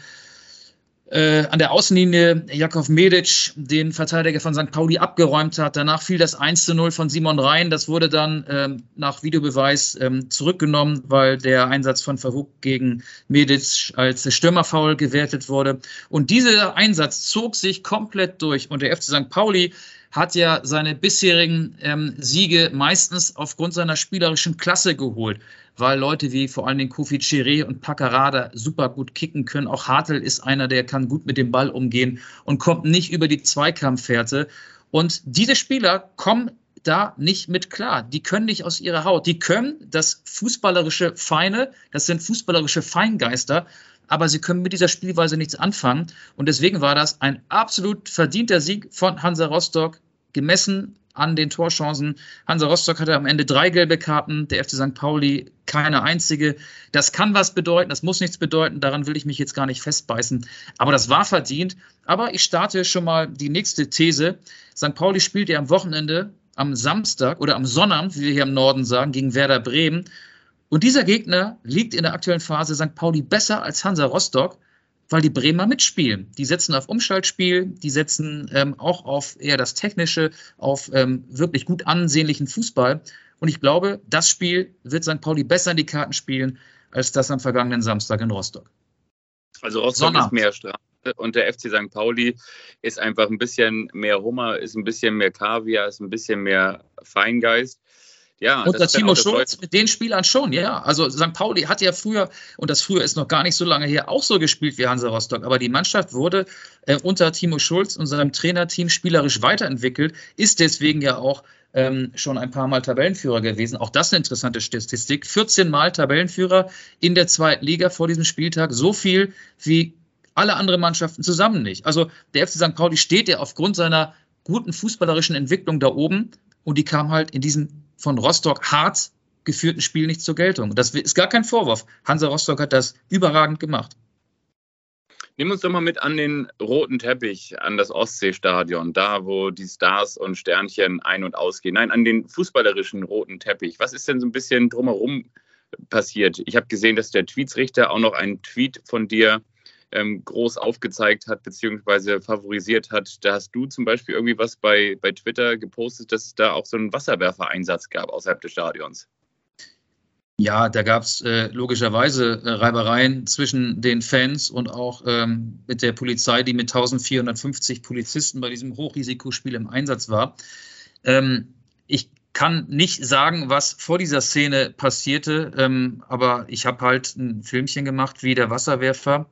äh, an der Außenlinie Jakov Medic den Verteidiger von St. Pauli abgeräumt hat. Danach fiel das 1 zu 0 von Simon Rhein. Das wurde dann ähm, nach Videobeweis ähm, zurückgenommen, weil der Einsatz von Verhoek gegen Medic als Stürmerfoul gewertet wurde. Und dieser Einsatz zog sich komplett durch. Und der FC St. Pauli hat ja seine bisherigen ähm, Siege meistens aufgrund seiner spielerischen Klasse geholt weil Leute wie vor allen Dingen Kofi Chiré und Paccarada super gut kicken können. Auch Hartl ist einer, der kann gut mit dem Ball umgehen und kommt nicht über die Zweikampffährte. Und diese Spieler kommen da nicht mit klar. Die können nicht aus ihrer Haut. Die können das fußballerische Feine, das sind fußballerische Feingeister, aber sie können mit dieser Spielweise nichts anfangen. Und deswegen war das ein absolut verdienter Sieg von Hansa Rostock, gemessen an den Torchancen. Hansa Rostock hatte am Ende drei gelbe Karten, der FC St. Pauli keine einzige. Das kann was bedeuten, das muss nichts bedeuten, daran will ich mich jetzt gar nicht festbeißen. Aber das war verdient. Aber ich starte schon mal die nächste These. St. Pauli spielt ja am Wochenende, am Samstag oder am Sonnabend, wie wir hier im Norden sagen, gegen Werder Bremen. Und dieser Gegner liegt in der aktuellen Phase St. Pauli besser als Hansa Rostock weil die Bremer mitspielen. Die setzen auf Umschaltspiel, die setzen ähm, auch auf eher das Technische, auf ähm, wirklich gut ansehnlichen Fußball. Und ich glaube, das Spiel wird St. Pauli besser in die Karten spielen, als das am vergangenen Samstag in Rostock. Also Rostock Sonnabend. ist mehr Strafe und der FC St. Pauli ist einfach ein bisschen mehr Hummer, ist ein bisschen mehr Kaviar, ist ein bisschen mehr Feingeist. Ja, unter Timo Schulz mit den Spielern schon, ja. Also St. Pauli hat ja früher, und das früher ist noch gar nicht so lange her, auch so gespielt wie Hansa Rostock. Aber die Mannschaft wurde äh, unter Timo Schulz und seinem Trainerteam spielerisch weiterentwickelt, ist deswegen ja auch ähm, schon ein paar Mal Tabellenführer gewesen. Auch das eine interessante Statistik. 14 Mal Tabellenführer in der zweiten Liga vor diesem Spieltag. So viel wie alle anderen Mannschaften zusammen nicht. Also der FC St. Pauli steht ja aufgrund seiner guten fußballerischen Entwicklung da oben und die kam halt in diesem von Rostock hart geführten Spiel nicht zur Geltung. Das ist gar kein Vorwurf. Hansa Rostock hat das überragend gemacht. Nimm uns doch mal mit an den roten Teppich, an das Ostseestadion, da wo die Stars und Sternchen ein- und ausgehen. Nein, an den fußballerischen roten Teppich. Was ist denn so ein bisschen drumherum passiert? Ich habe gesehen, dass der Tweetsrichter auch noch einen Tweet von dir ähm, groß aufgezeigt hat beziehungsweise favorisiert hat. Da hast du zum Beispiel irgendwie was bei, bei Twitter gepostet, dass es da auch so einen Wasserwerfereinsatz gab außerhalb des Stadions. Ja, da gab es äh, logischerweise äh, Reibereien zwischen den Fans und auch ähm, mit der Polizei, die mit 1450 Polizisten bei diesem Hochrisikospiel im Einsatz war. Ähm, ich kann nicht sagen, was vor dieser Szene passierte, ähm, aber ich habe halt ein Filmchen gemacht, wie der Wasserwerfer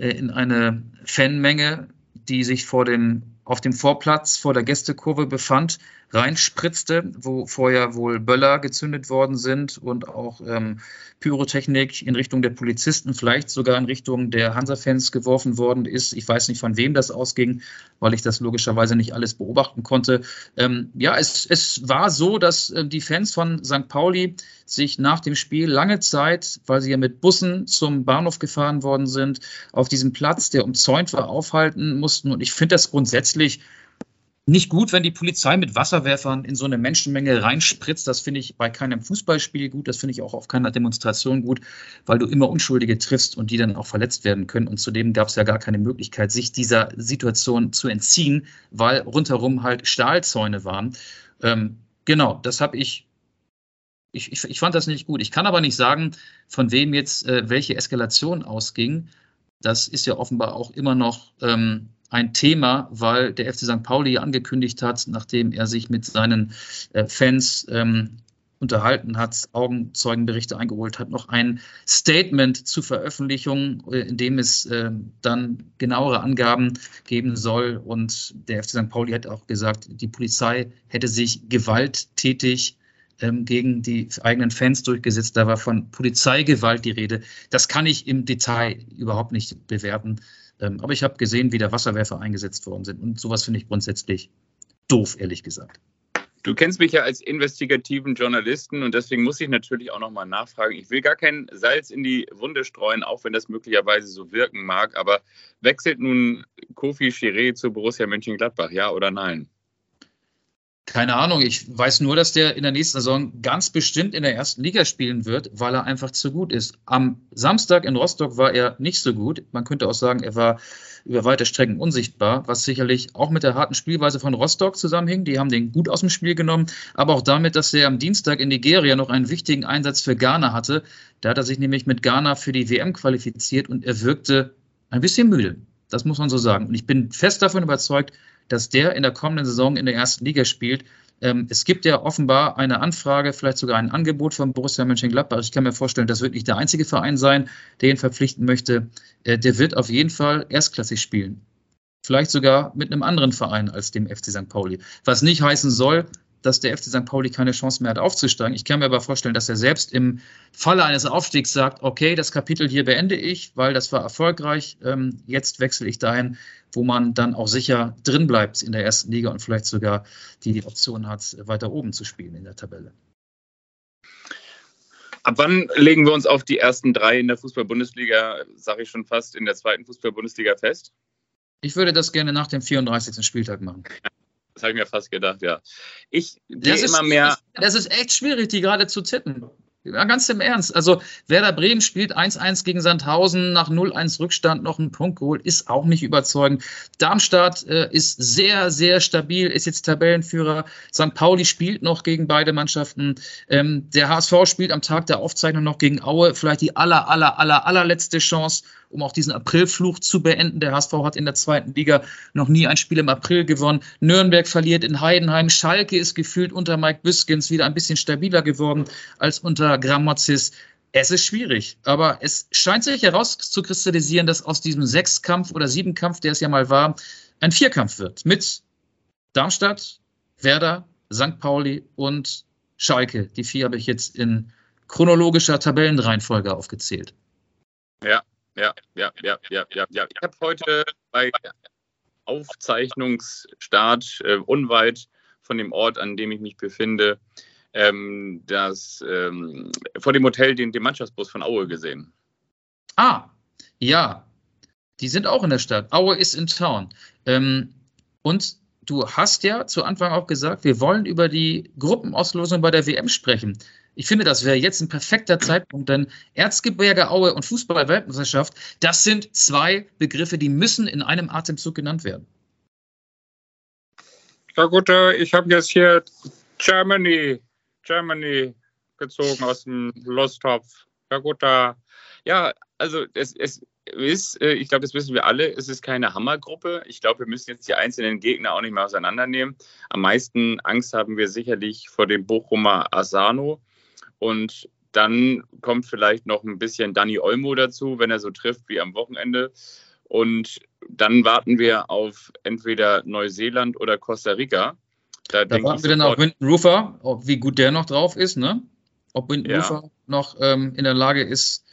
in eine Fanmenge, die sich vor dem, auf dem Vorplatz vor der Gästekurve befand, reinspritzte, wo vorher wohl Böller gezündet worden sind und auch ähm, Pyrotechnik in Richtung der Polizisten, vielleicht sogar in Richtung der Hansa-Fans geworfen worden ist. Ich weiß nicht, von wem das ausging, weil ich das logischerweise nicht alles beobachten konnte. Ähm, ja, es, es war so, dass äh, die Fans von St. Pauli sich nach dem Spiel lange Zeit, weil sie ja mit Bussen zum Bahnhof gefahren worden sind, auf diesem Platz, der umzäunt war, aufhalten mussten. Und ich finde das grundsätzlich nicht gut, wenn die Polizei mit Wasserwerfern in so eine Menschenmenge reinspritzt. Das finde ich bei keinem Fußballspiel gut. Das finde ich auch auf keiner Demonstration gut, weil du immer Unschuldige triffst und die dann auch verletzt werden können. Und zudem gab es ja gar keine Möglichkeit, sich dieser Situation zu entziehen, weil rundherum halt Stahlzäune waren. Ähm, genau, das habe ich ich, ich, ich, fand das nicht gut. Ich kann aber nicht sagen, von wem jetzt äh, welche Eskalation ausging. Das ist ja offenbar auch immer noch ähm, ein Thema, weil der FC St. Pauli angekündigt hat, nachdem er sich mit seinen äh, Fans ähm, unterhalten hat, Augenzeugenberichte eingeholt hat, noch ein Statement zur Veröffentlichung, äh, in dem es äh, dann genauere Angaben geben soll. Und der FC St. Pauli hat auch gesagt, die Polizei hätte sich gewalttätig ähm, gegen die eigenen Fans durchgesetzt. Da war von Polizeigewalt die Rede. Das kann ich im Detail überhaupt nicht bewerten. Ähm, aber ich habe gesehen, wie da Wasserwerfer eingesetzt worden sind. Und sowas finde ich grundsätzlich doof, ehrlich gesagt. Du kennst mich ja als investigativen Journalisten und deswegen muss ich natürlich auch nochmal nachfragen. Ich will gar kein Salz in die Wunde streuen, auch wenn das möglicherweise so wirken mag. Aber wechselt nun Kofi Chiré zu Borussia Mönchengladbach, ja oder nein? Keine Ahnung. Ich weiß nur, dass der in der nächsten Saison ganz bestimmt in der ersten Liga spielen wird, weil er einfach zu gut ist. Am Samstag in Rostock war er nicht so gut. Man könnte auch sagen, er war über weite Strecken unsichtbar, was sicherlich auch mit der harten Spielweise von Rostock zusammenhing. Die haben den gut aus dem Spiel genommen, aber auch damit, dass er am Dienstag in Nigeria noch einen wichtigen Einsatz für Ghana hatte. Da hat er sich nämlich mit Ghana für die WM qualifiziert und er wirkte ein bisschen müde. Das muss man so sagen. Und ich bin fest davon überzeugt, dass der in der kommenden Saison in der ersten Liga spielt. Ähm, es gibt ja offenbar eine Anfrage, vielleicht sogar ein Angebot von Borussia Mönchengladbach. Ich kann mir vorstellen, das wird nicht der einzige Verein sein, der ihn verpflichten möchte. Äh, der wird auf jeden Fall erstklassig spielen. Vielleicht sogar mit einem anderen Verein als dem FC St. Pauli. Was nicht heißen soll, dass der FC St. Pauli keine Chance mehr hat aufzusteigen. Ich kann mir aber vorstellen, dass er selbst im Falle eines Aufstiegs sagt, okay, das Kapitel hier beende ich, weil das war erfolgreich. Ähm, jetzt wechsle ich dahin, wo man dann auch sicher drin bleibt in der ersten Liga und vielleicht sogar die Option hat, weiter oben zu spielen in der Tabelle. Ab wann legen wir uns auf die ersten drei in der Fußball-Bundesliga, sage ich schon fast, in der zweiten Fußball-Bundesliga fest? Ich würde das gerne nach dem 34. Spieltag machen. Das habe ich mir fast gedacht, ja. Ich gehe immer mehr. Das ist echt schwierig, die gerade zu tippen. Ja, ganz im Ernst. Also Werder Bremen spielt 1-1 gegen Sandhausen, nach 0-1 Rückstand noch einen Punkt geholt, ist auch nicht überzeugend. Darmstadt äh, ist sehr, sehr stabil, ist jetzt Tabellenführer. St. Pauli spielt noch gegen beide Mannschaften. Ähm, der HSV spielt am Tag der Aufzeichnung noch gegen Aue, vielleicht die aller, aller, aller, allerletzte Chance um auch diesen Aprilfluch zu beenden. Der HSV hat in der zweiten Liga noch nie ein Spiel im April gewonnen. Nürnberg verliert in Heidenheim. Schalke ist gefühlt unter Mike Büskens wieder ein bisschen stabiler geworden als unter Gramozis. Es ist schwierig, aber es scheint sich herauszukristallisieren, dass aus diesem Sechskampf oder Siebenkampf, der es ja mal war, ein Vierkampf wird mit Darmstadt, Werder, St. Pauli und Schalke. Die vier habe ich jetzt in chronologischer Tabellenreihenfolge aufgezählt. Ja, ja, ja, ja, ja, ja, ja. Ich habe heute bei Aufzeichnungsstart äh, unweit von dem Ort, an dem ich mich befinde, ähm, das, ähm, vor dem Hotel den, den Mannschaftsbus von Aue gesehen. Ah, ja. Die sind auch in der Stadt. Aue ist in Town. Ähm, und du hast ja zu Anfang auch gesagt, wir wollen über die Gruppenauslosung bei der WM sprechen. Ich finde, das wäre jetzt ein perfekter Zeitpunkt, denn Erzgebirge Aue und Fußball-Weltmeisterschaft, das sind zwei Begriffe, die müssen in einem Atemzug genannt werden. Ja gut, ich habe jetzt hier Germany, Germany gezogen aus dem Lostopf. Ja gut, ja, also es, es ist, äh, ich glaube, das wissen wir alle, es ist keine Hammergruppe. Ich glaube, wir müssen jetzt die einzelnen Gegner auch nicht mehr auseinandernehmen. Am meisten Angst haben wir sicherlich vor dem Bochumer Asano. Und dann kommt vielleicht noch ein bisschen Danny Olmo dazu, wenn er so trifft wie am Wochenende. Und dann warten wir auf entweder Neuseeland oder Costa Rica. Da, da warten wir dann auf Winton Rufer, ob, wie gut der noch drauf ist, ne? Ob Winton ja. Rufer noch ähm, in der Lage ist,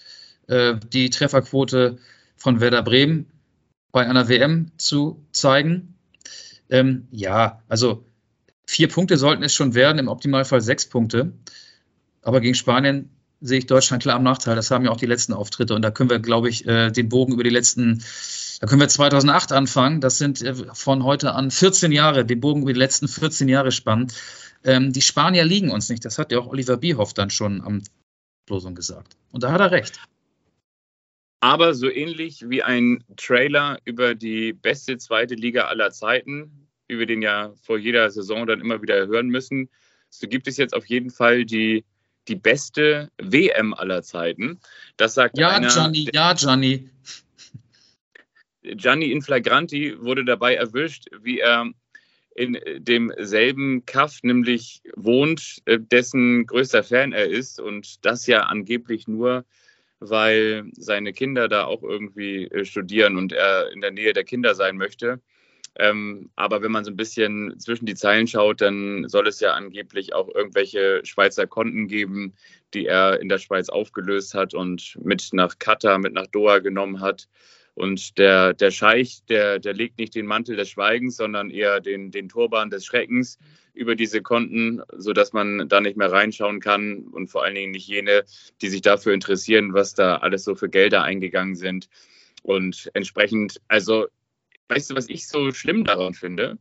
äh, die Trefferquote von Werder Bremen bei einer WM zu zeigen. Ähm, ja, also vier Punkte sollten es schon werden, im Optimalfall sechs Punkte. Aber gegen Spanien sehe ich Deutschland klar am Nachteil. Das haben ja auch die letzten Auftritte. Und da können wir, glaube ich, äh, den Bogen über die letzten, da können wir 2008 anfangen. Das sind äh, von heute an 14 Jahre, den Bogen über die letzten 14 Jahre spannen. Ähm, die Spanier liegen uns nicht. Das hat ja auch Oliver Bierhoff dann schon am Losung gesagt. Und da hat er recht. Aber so ähnlich wie ein Trailer über die beste zweite Liga aller Zeiten, wie wir den ja vor jeder Saison dann immer wieder hören müssen, so gibt es jetzt auf jeden Fall die, die beste WM aller Zeiten. Das sagt ja, einer. Gianni, ja, Gianni. Gianni Inflagranti wurde dabei erwischt, wie er in demselben Kaff nämlich wohnt, äh, dessen größter Fan er ist und das ja angeblich nur weil seine Kinder da auch irgendwie äh, studieren und er in der Nähe der Kinder sein möchte. Ähm, aber wenn man so ein bisschen zwischen die Zeilen schaut, dann soll es ja angeblich auch irgendwelche Schweizer Konten geben, die er in der Schweiz aufgelöst hat und mit nach Katar, mit nach Doha genommen hat. Und der, der Scheich, der, der legt nicht den Mantel des Schweigens, sondern eher den, den Turban des Schreckens über diese Konten, sodass man da nicht mehr reinschauen kann und vor allen Dingen nicht jene, die sich dafür interessieren, was da alles so für Gelder eingegangen sind. Und entsprechend, also, weißt du, was ich so schlimm daran finde?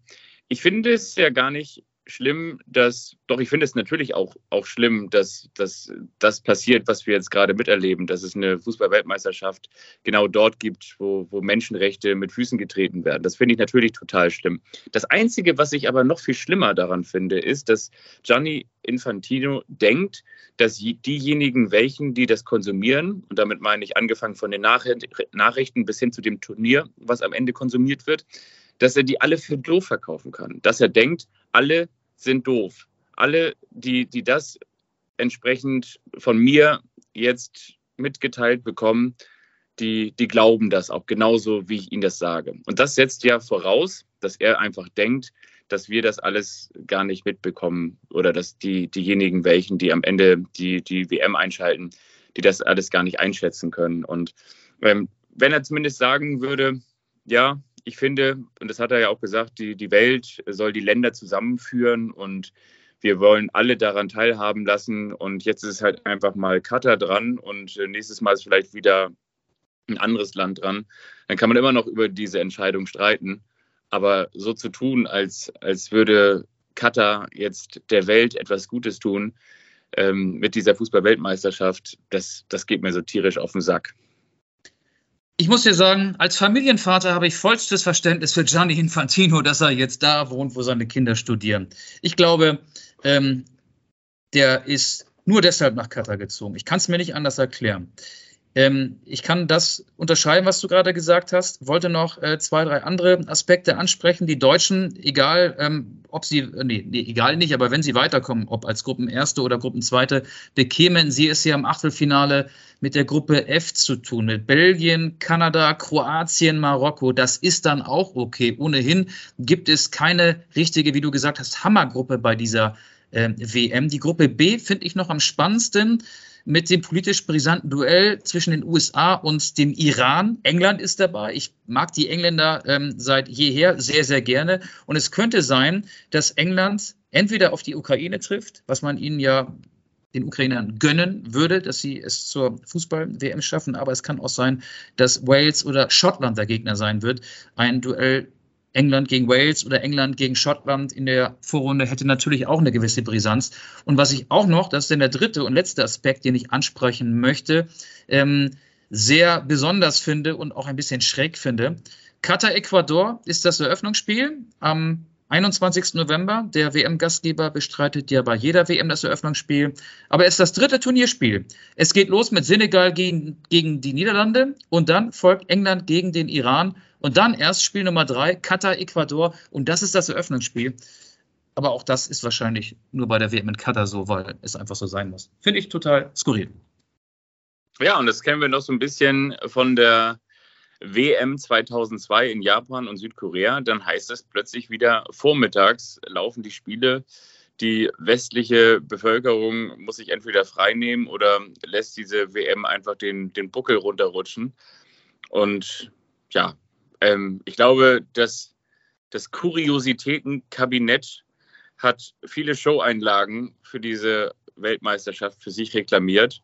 Ich finde es ja gar nicht schlimm, dass, doch ich finde es natürlich auch, auch schlimm, dass, dass das passiert, was wir jetzt gerade miterleben, dass es eine Fußball-Weltmeisterschaft genau dort gibt, wo, wo Menschenrechte mit Füßen getreten werden. Das finde ich natürlich total schlimm. Das Einzige, was ich aber noch viel schlimmer daran finde, ist, dass Gianni Infantino denkt, dass diejenigen, welchen, die das konsumieren, und damit meine ich angefangen von den Nachrichten bis hin zu dem Turnier, was am Ende konsumiert wird, dass er die alle für doof verkaufen kann. Dass er denkt, alle sind doof. Alle, die, die das entsprechend von mir jetzt mitgeteilt bekommen, die, die glauben das auch genauso, wie ich ihnen das sage. Und das setzt ja voraus, dass er einfach denkt, dass wir das alles gar nicht mitbekommen oder dass die, diejenigen, welchen, die am Ende die, die WM einschalten, die das alles gar nicht einschätzen können. Und ähm, wenn er zumindest sagen würde, ja, ich finde, und das hat er ja auch gesagt, die, die Welt soll die Länder zusammenführen und wir wollen alle daran teilhaben lassen. Und jetzt ist halt einfach mal Katar dran und äh, nächstes Mal ist vielleicht wieder ein anderes Land dran. Dann kann man immer noch über diese Entscheidung streiten. Aber so zu tun, als, als würde Katar jetzt der Welt etwas Gutes tun ähm, mit dieser Fußball-Weltmeisterschaft, das, das geht mir so tierisch auf den Sack. Ich muss dir sagen, als Familienvater habe ich vollstes Verständnis für Gianni Infantino, dass er jetzt da wohnt, wo seine Kinder studieren. Ich glaube, ähm, der ist nur deshalb nach Katar gezogen. Ich kann es mir nicht anders erklären. Ähm, ich kann das unterschreiben, was du gerade gesagt hast. Wollte noch äh, zwei, drei andere Aspekte ansprechen. Die Deutschen, egal ähm, ob sie, äh, nee, nee, egal nicht, aber wenn sie weiterkommen, ob als Gruppenerste oder Gruppenzweite, bekämen sie es ja im Achtelfinale mit der Gruppe F zu tun, mit Belgien, Kanada, Kroatien, Marokko. Das ist dann auch okay. Ohnehin gibt es keine richtige, wie du gesagt hast, Hammergruppe bei dieser äh, WM. Die Gruppe B finde ich noch am spannendsten mit dem politisch brisanten Duell zwischen den USA und dem Iran. England ist dabei. Ich mag die Engländer ähm, seit jeher sehr, sehr gerne. Und es könnte sein, dass England entweder auf die Ukraine trifft, was man ihnen ja den Ukrainern gönnen würde, dass sie es zur Fußball-WM schaffen. Aber es kann auch sein, dass Wales oder Schottland der Gegner sein wird. Ein Duell England gegen Wales oder England gegen Schottland in der Vorrunde hätte natürlich auch eine gewisse Brisanz. Und was ich auch noch, das ist dann der dritte und letzte Aspekt, den ich ansprechen möchte, ähm, sehr besonders finde und auch ein bisschen schräg finde. Katar-Ecuador ist das Eröffnungsspiel am 21. November. Der WM-Gastgeber bestreitet ja bei jeder WM das Eröffnungsspiel. Aber es ist das dritte Turnierspiel. Es geht los mit Senegal gegen, gegen die Niederlande und dann folgt England gegen den Iran und dann erst Spiel Nummer drei, Katar, Ecuador. Und das ist das Eröffnungsspiel. Aber auch das ist wahrscheinlich nur bei der WM in Katar so, weil es einfach so sein muss. Finde ich total skurril. Ja, und das kennen wir noch so ein bisschen von der WM 2002 in Japan und Südkorea. Dann heißt es plötzlich wieder vormittags laufen die Spiele. Die westliche Bevölkerung muss sich entweder freinehmen oder lässt diese WM einfach den, den Buckel runterrutschen. Und ja, ähm, ich glaube, dass das Kuriositätenkabinett hat viele Show-Einlagen für diese Weltmeisterschaft für sich reklamiert.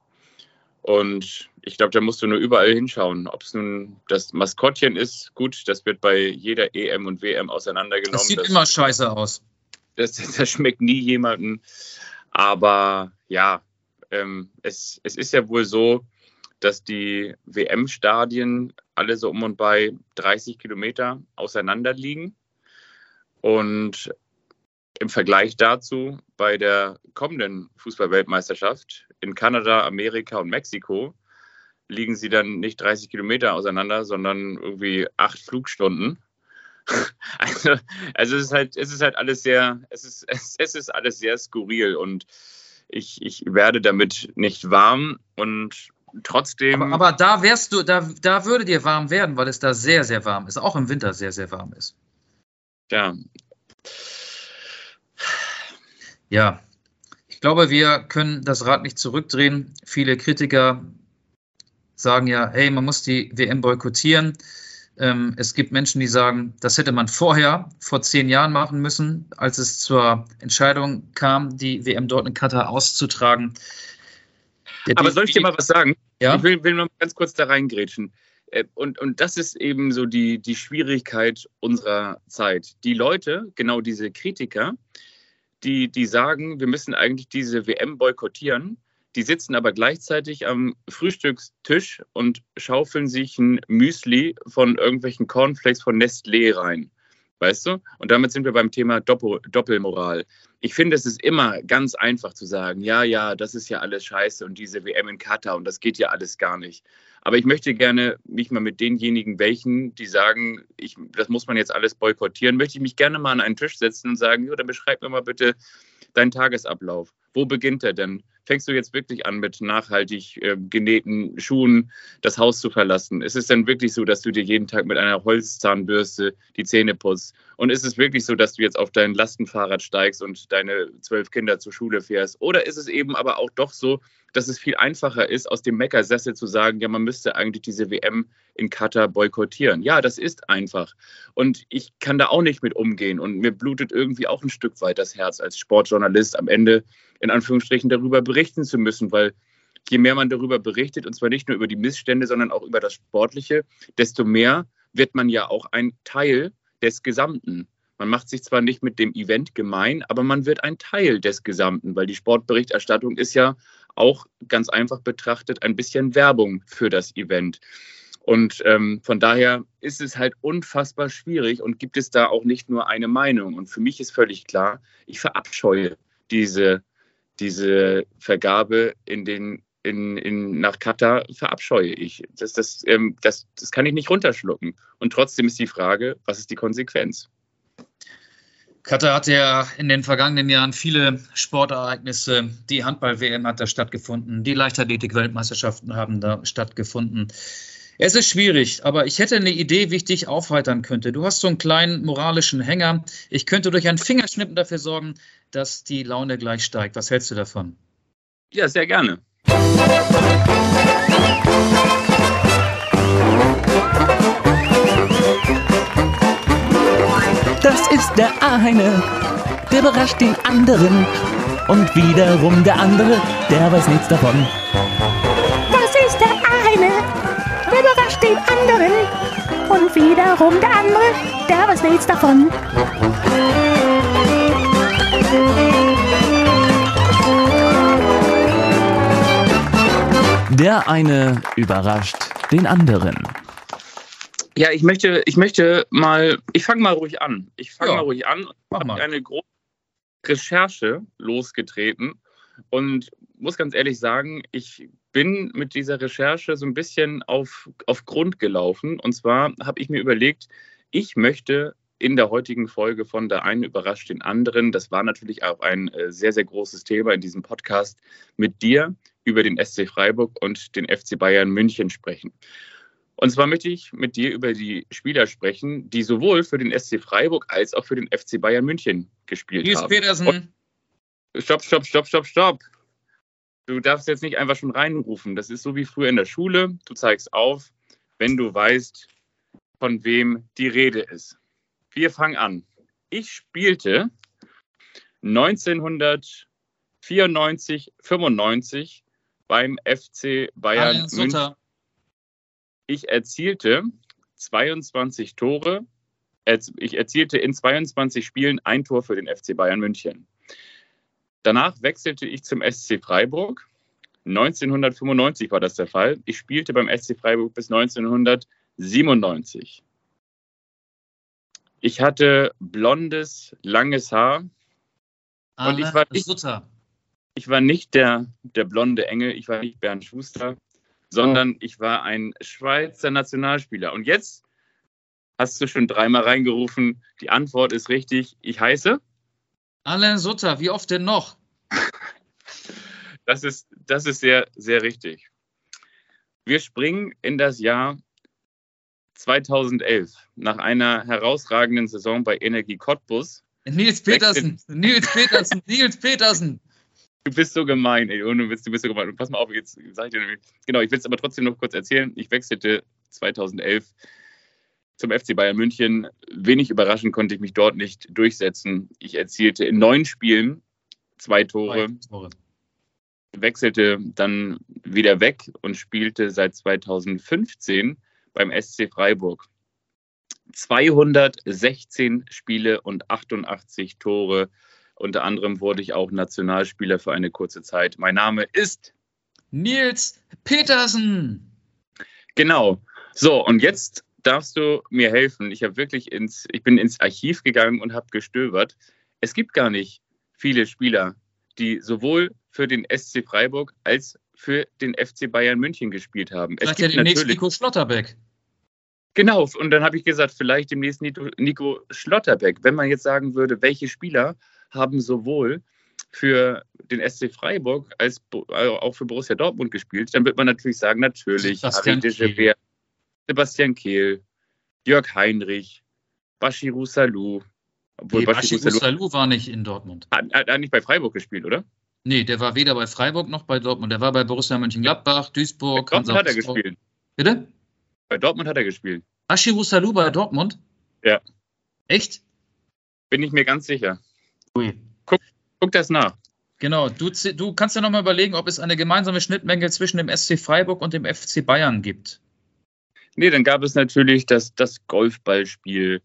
Und ich glaube, da musst du nur überall hinschauen. Ob es nun das Maskottchen ist, gut, das wird bei jeder EM und WM auseinandergenommen. Das sieht das, immer scheiße aus. Das, das, schmeckt nie jemanden. Aber ja, ähm, es, es ist ja wohl so, dass die WM-Stadien alle so um und bei 30 Kilometer auseinander liegen. Und im Vergleich dazu bei der kommenden Fußballweltmeisterschaft in Kanada, Amerika und Mexiko liegen sie dann nicht 30 Kilometer auseinander, sondern irgendwie acht Flugstunden. Also, also es ist halt, es ist halt alles sehr, es ist, es, es ist alles sehr skurril und ich, ich werde damit nicht warm und trotzdem. Aber, aber, da wärst du, da, da würde dir warm werden, weil es da sehr, sehr warm ist, auch im Winter sehr, sehr warm ist. Ja. Ja. Ich glaube, wir können das Rad nicht zurückdrehen. Viele Kritiker sagen ja, hey, man muss die WM boykottieren. Ähm, es gibt Menschen, die sagen, das hätte man vorher, vor zehn Jahren machen müssen, als es zur Entscheidung kam, die WM dort in Katar auszutragen. Aber soll ich dir mal was sagen? Ja? Ich will, will mal ganz kurz da reingrätschen. Äh, und, und das ist eben so die, die Schwierigkeit unserer Zeit. Die Leute, genau diese Kritiker, die, die sagen, wir müssen eigentlich diese WM boykottieren, die sitzen aber gleichzeitig am Frühstückstisch und schaufeln sich ein Müsli von irgendwelchen Cornflakes von Nestlé rein. Weißt du? Und damit sind wir beim Thema Doppel Doppelmoral ich finde, es ist immer ganz einfach zu sagen, ja, ja, das ist ja alles scheiße und diese WM in Katar und das geht ja alles gar nicht. Aber ich möchte gerne mich mal mit denjenigen, welchen, die sagen, ich, das muss man jetzt alles boykottieren, möchte ich mich gerne mal an einen Tisch setzen und sagen, jo, dann beschreib mir mal bitte deinen Tagesablauf. Wo beginnt er denn? Fängst du jetzt wirklich an, mit nachhaltig äh, genähten Schuhen das Haus zu verlassen? Ist es denn wirklich so, dass du dir jeden Tag mit einer Holzzahnbürste die Zähne putzt? Und ist es wirklich so, dass du jetzt auf dein Lastenfahrrad steigst und deine zwölf Kinder zur Schule fährst? Oder ist es eben aber auch doch so, dass es viel einfacher ist, aus dem Meckersessel zu sagen, ja, man müsste eigentlich diese WM in Katar boykottieren. Ja, das ist einfach. Und ich kann da auch nicht mit umgehen. Und mir blutet irgendwie auch ein Stück weit das Herz als Sportjournalist am Ende in Anführungsstrichen darüber berichten zu müssen, weil je mehr man darüber berichtet, und zwar nicht nur über die Missstände, sondern auch über das Sportliche, desto mehr wird man ja auch ein Teil des Gesamten. Man macht sich zwar nicht mit dem Event gemein, aber man wird ein Teil des Gesamten, weil die Sportberichterstattung ist ja auch ganz einfach betrachtet ein bisschen Werbung für das Event. Und ähm, von daher ist es halt unfassbar schwierig und gibt es da auch nicht nur eine Meinung. Und für mich ist völlig klar, ich verabscheue diese, diese Vergabe in den, in, in, nach Katar, verabscheue ich. Das, das, ähm, das, das kann ich nicht runterschlucken. Und trotzdem ist die Frage, was ist die Konsequenz? Katar hatte ja in den vergangenen Jahren viele Sportereignisse. Die Handball-WM hat da stattgefunden, die Leichtathletik-Weltmeisterschaften haben da stattgefunden. Es ist schwierig, aber ich hätte eine Idee, wie ich dich aufheitern könnte. Du hast so einen kleinen moralischen Hänger. Ich könnte durch ein Fingerschnippen dafür sorgen, dass die Laune gleich steigt. Was hältst du davon? Ja, sehr gerne. Das ist der eine, der überrascht den anderen. Und wiederum der andere, der weiß nichts davon. Den anderen. Und wiederum der andere, der weiß nichts davon. Der eine überrascht den anderen. Ja, ich möchte, ich möchte mal, ich fange mal ruhig an. Ich fange Ja. mal ruhig an. Ich mal. habe eine große Recherche losgetreten und muss ganz ehrlich sagen, ich bin mit dieser Recherche so ein bisschen auf, auf Grund gelaufen. Und zwar habe ich mir überlegt, ich möchte in der heutigen Folge von Der eine überrascht den anderen, das war natürlich auch ein äh, sehr, sehr großes Thema in diesem Podcast, mit dir über den SC Freiburg und den FC Bayern München sprechen. Und zwar möchte ich mit dir über die Spieler sprechen, die sowohl für den SC Freiburg als auch für den FC Bayern München gespielt Nils haben. Petersen. Stopp, stopp, stopp, stopp, stopp. Du darfst jetzt nicht einfach schon reinrufen. Das ist so wie früher in der Schule. Du zeigst auf, wenn du weißt, von wem die Rede ist. Wir fangen an. Ich spielte 1994, 95 beim FC Bayern München. Ich erzielte 22 Tore. Ich erzielte in 22 Spielen ein Tor für den FC Bayern München. Danach wechselte ich zum SC Freiburg. 1995 war das der Fall. Ich spielte beim SC Freiburg bis 1997. Ich hatte blondes, langes Haar. Und ich war nicht- Sutter. Ich war nicht der, der blonde Engel, ich war nicht Bernd Schuster, sondern ich war ein Schweizer Nationalspieler. Und jetzt hast du schon dreimal reingerufen. Die Antwort ist richtig. Ich heiße. Alain Sutter, wie oft denn noch? Das ist, das ist sehr, sehr richtig. Wir springen in das Jahr 2011 nach einer herausragenden Saison bei Energie Cottbus. Nils Petersen. Nils Petersen. Nils Petersen. Du bist so gemein, ey. Ohne Witz, du bist so gemein. Und pass mal auf, jetzt sag ich dir. Genau, ich will es aber trotzdem noch kurz erzählen. Ich wechselte 2011 zum FC Bayern München. Wenig überraschend konnte ich mich dort nicht durchsetzen. Ich erzielte in neun Spielen zwei Tore, Tore. wechselte dann wieder weg und spielte seit 2015 beim SC Freiburg. 216 Spiele und 88 Tore. Unter anderem wurde ich auch Nationalspieler für eine kurze Zeit. Mein Name ist Nils Petersen. genau. So und jetzt darfst du mir helfen. Ich habe wirklich ins, ich bin ins Archiv gegangen und habe gestöbert. Es gibt gar nicht viele Spieler, die sowohl für den SC Freiburg als für den FC Bayern München gespielt haben. Es Vielleicht ja gibt demnächst natürlich Nico Schlotterbeck. Genau, und dann habe ich gesagt, vielleicht demnächst Nico, Nico Schlotterbeck. Wenn man jetzt sagen würde, welche Spieler haben sowohl für den SC Freiburg als äh, auch für Borussia Dortmund gespielt, dann wird man natürlich sagen, natürlich Harry de Kehl. Gever, Sebastian Kehl, Jörg Heinrich, Bashiru Salou. Obwohl Nee, Bashiru Bashiru Salou war nicht in Dortmund. hat, hat, nicht bei Freiburg gespielt, oder? Nee, der war weder bei Freiburg noch bei Dortmund. Der war bei Borussia Mönchengladbach, Bei Duisburg, Dortmund hat er gespielt. Bitte? Bei Dortmund hat er gespielt. Bashiru Salou bei Dortmund? Ja. Echt? Bin ich mir ganz sicher. Ui. Guck das nach. Genau, du, du kannst ja nochmal überlegen, ob es eine gemeinsame Schnittmenge zwischen dem SC Freiburg und dem FC Bayern gibt. Nee, dann gab es natürlich das, das Golfballspiel.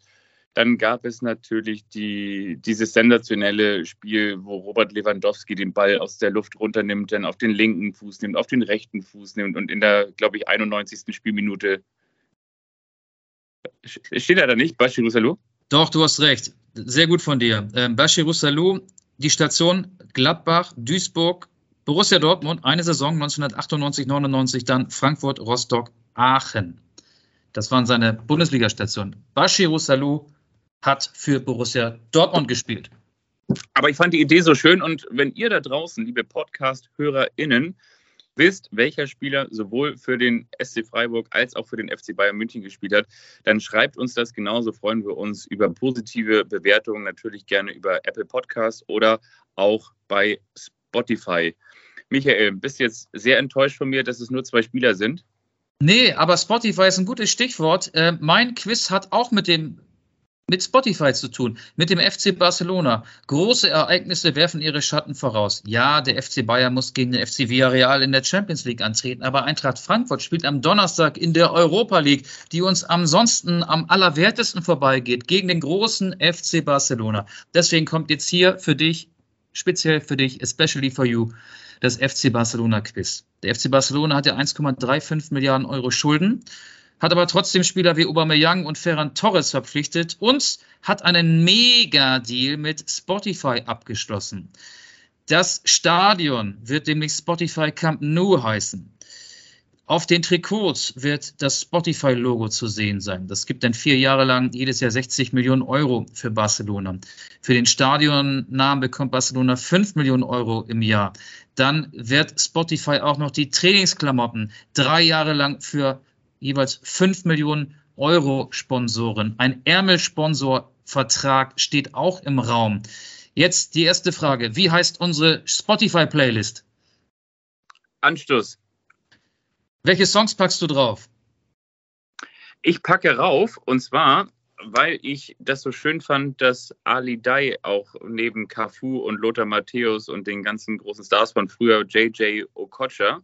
Dann gab es natürlich die, dieses sensationelle Spiel, wo Robert Lewandowski den Ball aus der Luft runternimmt, dann auf den linken Fuß nimmt, auf den rechten Fuß nimmt und in der, glaube ich, 91. Spielminute steht er da nicht, Bashiru Salou? Doch, du hast recht. Sehr gut von dir. Ähm, Bashiru Salou, die Station Gladbach, Duisburg, Borussia Dortmund, eine Saison 1998, 99, dann Frankfurt, Rostock, Aachen. Das waren seine Bundesliga-Stationen. Bashiru Salou hat für Borussia Dortmund gespielt. Aber ich fand die Idee so schön und wenn ihr da draußen, liebe Podcast-HörerInnen, wisst, welcher Spieler sowohl für den SC Freiburg als auch für den FC Bayern München gespielt hat, dann schreibt uns das genauso. Freuen wir uns über positive Bewertungen, natürlich gerne über Apple Podcasts oder auch bei Spotify. Michael, bist du jetzt sehr enttäuscht von mir, dass es nur zwei Spieler sind? Nee, aber Spotify ist ein gutes Stichwort. Äh, mein Quiz hat auch mit dem mit Spotify zu tun, mit dem FC Barcelona. Große Ereignisse werfen ihre Schatten voraus. Ja, der FC Bayern muss gegen den FC Villarreal in der Champions League antreten, aber Eintracht Frankfurt spielt am Donnerstag in der Europa League, die uns ansonsten am allerwertesten vorbeigeht, gegen den großen FC Barcelona. Deswegen kommt jetzt hier für dich, speziell für dich, especially for you, das FC Barcelona Quiz. Der FC Barcelona hat ja 1,35 Milliarden Euro Schulden hat aber trotzdem Spieler wie Aubameyang und Ferran Torres verpflichtet und hat einen Mega-Deal mit Spotify abgeschlossen. Das Stadion wird demnächst Spotify Camp Nou heißen. Auf den Trikots wird das Spotify-Logo zu sehen sein. Das gibt dann vier Jahre lang jedes Jahr 60 Millionen Euro für Barcelona. Für den Stadionnamen bekommt Barcelona 5 Millionen Euro im Jahr. Dann wird Spotify auch noch die Trainingsklamotten drei Jahre lang für jeweils 5 Millionen Euro Sponsoren. Ein Ärmelsponsor-Vertrag steht auch im Raum. Jetzt die erste Frage. Wie heißt unsere Spotify-Playlist? Anstoß. Welche Songs packst du drauf? Ich packe rauf und zwar, weil ich das so schön fand, dass Ali Dai auch neben Cafu und Lothar Matthäus und den ganzen großen Stars von früher, JJ Okocha,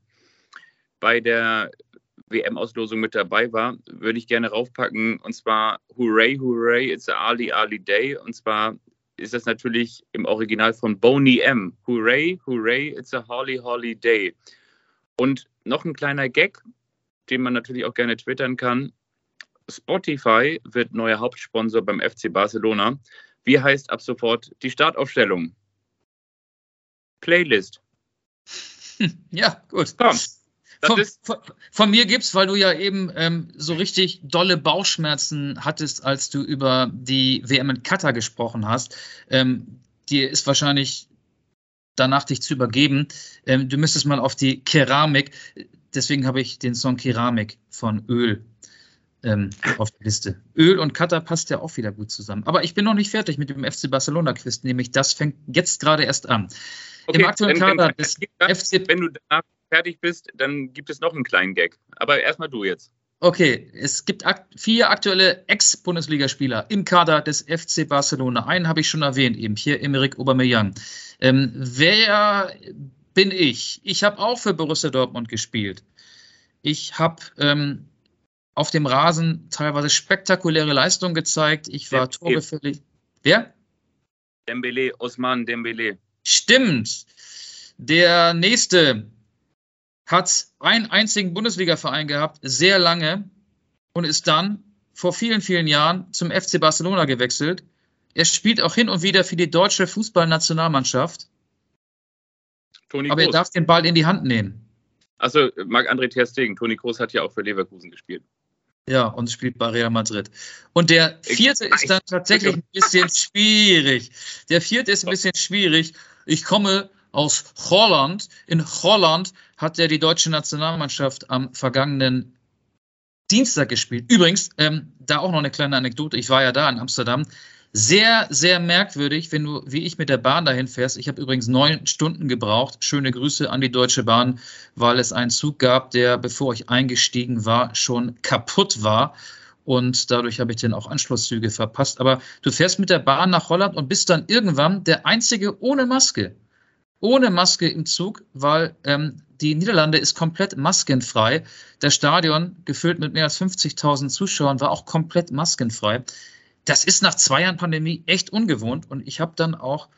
bei der WM-Auslosung mit dabei war, würde ich gerne raufpacken. Und zwar Hooray, Hooray, it's a Ali Ali Day. Und zwar ist das natürlich im Original von Boney M. Hooray, Hooray, it's a Holly Holly Day. Und noch ein kleiner Gag, den man natürlich auch gerne twittern kann. Spotify wird neuer Hauptsponsor beim FC Barcelona. Wie heißt ab sofort die Startaufstellung? Playlist. Ja, gut. Komm. Von, von, von, mir gibt's, weil du ja eben ähm, so richtig dolle Bauchschmerzen hattest, als du über die WM in Katar gesprochen hast. Ähm, dir ist wahrscheinlich danach dich zu übergeben. Ähm, du müsstest mal auf die Keramik. Deswegen habe ich den Song Keramik von Öl ähm, auf der Liste. Öl und Katar passt ja auch wieder gut zusammen. Aber ich bin noch nicht fertig mit dem FC Barcelona Quiz, nämlich das fängt jetzt gerade erst an. Okay, Im aktuellen Kader des FC. Wenn du danach fertig bist, dann gibt es noch einen kleinen Gag. Aber erstmal du jetzt. Okay, es gibt akt vier aktuelle Ex-Bundesligaspieler im Kader des FC Barcelona. Einen habe ich schon erwähnt, eben hier Emerick Aubameyang. Ähm, wer bin ich? Ich habe auch für Borussia Dortmund gespielt. Ich habe ähm, auf dem Rasen teilweise spektakuläre Leistungen gezeigt. Ich war torgefällig. Wer? Dembele, Osman Dembele. Stimmt. Der nächste hat einen einzigen Bundesliga-Verein gehabt, sehr lange, und ist dann vor vielen, vielen Jahren zum FC Barcelona gewechselt. Er spielt auch hin und wieder für die deutsche Fußballnationalmannschaft. Toni aber Groß. er darf den Ball in die Hand nehmen. Also Marc-André Ter Stegen. Toni Kroos hat ja auch für Leverkusen gespielt. Ja, und spielt bei Real Madrid. Und der vierte ist dann tatsächlich ein bisschen schwierig. Der vierte ist ein bisschen schwierig. Ich komme aus Holland. In Holland hat er die deutsche Nationalmannschaft am vergangenen Dienstag gespielt. Übrigens, ähm, da auch noch eine kleine Anekdote. Ich war ja da in Amsterdam. Sehr, sehr merkwürdig, wenn du wie ich mit der Bahn dahin fährst. Ich habe übrigens neun Stunden gebraucht. Schöne Grüße an die Deutsche Bahn, weil es einen Zug gab, der, bevor ich eingestiegen war, schon kaputt war. Und dadurch habe ich dann auch Anschlusszüge verpasst. Aber du fährst mit der Bahn nach Holland und bist dann irgendwann der Einzige ohne Maske ohne Maske im Zug, weil ähm, die Niederlande ist komplett maskenfrei. Das Stadion, gefüllt mit mehr als 50.000 Zuschauern, war auch komplett maskenfrei. Das ist nach zwei Jahren Pandemie echt ungewohnt und ich habe dann auch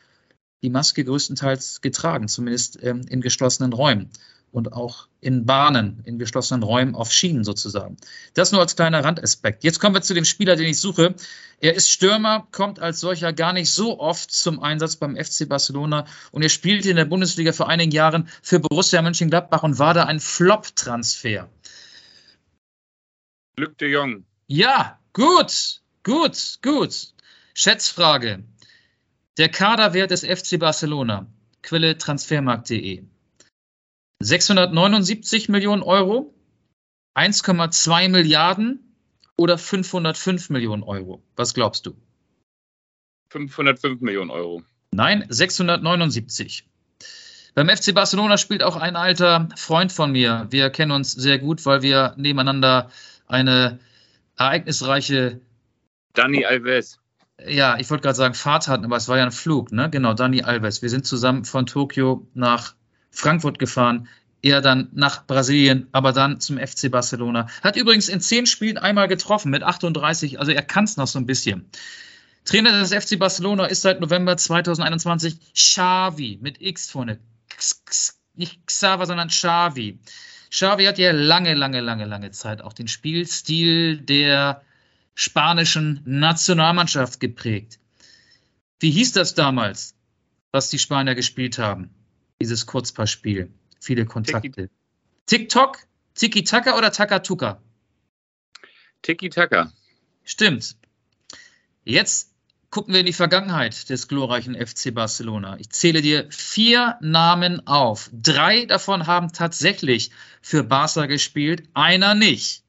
die Maske größtenteils getragen, zumindest ähm, in geschlossenen Räumen und auch in Bahnen, in geschlossenen Räumen auf Schienen sozusagen. Das nur als kleiner Randaspekt. Jetzt kommen wir zu dem Spieler, den ich suche. Er ist Stürmer, kommt als solcher gar nicht so oft zum Einsatz beim FC Barcelona und er spielte in der Bundesliga vor einigen Jahren für Borussia Mönchengladbach und war da ein Flop-Transfer. Glück de Jong. Ja, gut, gut, gut. Schätzfrage. Der Kaderwert des FC Barcelona. Quelle transfermarkt.de. 679 Millionen Euro, 1,2 Milliarden oder 505 Millionen Euro? Was glaubst du? 505 Millionen Euro. Nein, 679. Beim FC Barcelona spielt auch ein alter Freund von mir. Wir kennen uns sehr gut, weil wir nebeneinander eine ereignisreiche. Dani Alves. Ja, ich wollte gerade sagen Fahrt hatten, aber es war ja ein Flug, ne? Genau, Dani Alves. Wir sind zusammen von Tokio nach Frankfurt gefahren. Er dann nach Brasilien, aber dann zum FC Barcelona. Hat übrigens in zehn Spielen einmal getroffen mit 38, also er kann es noch so ein bisschen. Trainer des FC Barcelona ist seit November 2021 Xavi mit X vorne. Nicht Xaver, sondern Xavi. Xavi hat ja lange, lange, lange, lange Zeit auch den Spielstil der spanischen Nationalmannschaft geprägt. Wie hieß das damals, was die Spanier gespielt haben? Dieses Kurzpassspiel. Viele Kontakte. TikTok, Tiki-Taka oder Takatuka? Tiki-Taka. Stimmt. Jetzt gucken wir in die Vergangenheit des glorreichen FC Barcelona. Ich zähle dir vier Namen auf. Drei davon haben tatsächlich für Barca gespielt, einer nicht.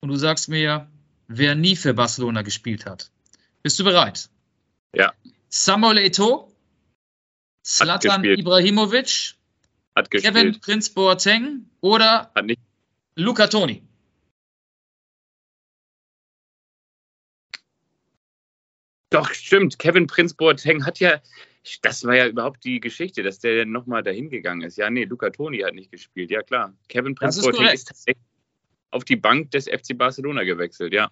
Und du sagst mir, wer nie für Barcelona gespielt hat. Bist du bereit? Ja. Samuel Eto'o, Zlatan Ibrahimovic, hat gespielt. Kevin Prinz Boateng oder. Luca Toni. Doch, stimmt. Kevin Prinz Boateng hat ja, das war ja überhaupt die Geschichte, dass der nochmal dahin gegangen ist. Ja, nee, Luca Toni hat nicht gespielt. Ja, klar. Kevin Prinz Boateng korrekt. ist tatsächlich auf die Bank des FC Barcelona gewechselt, ja.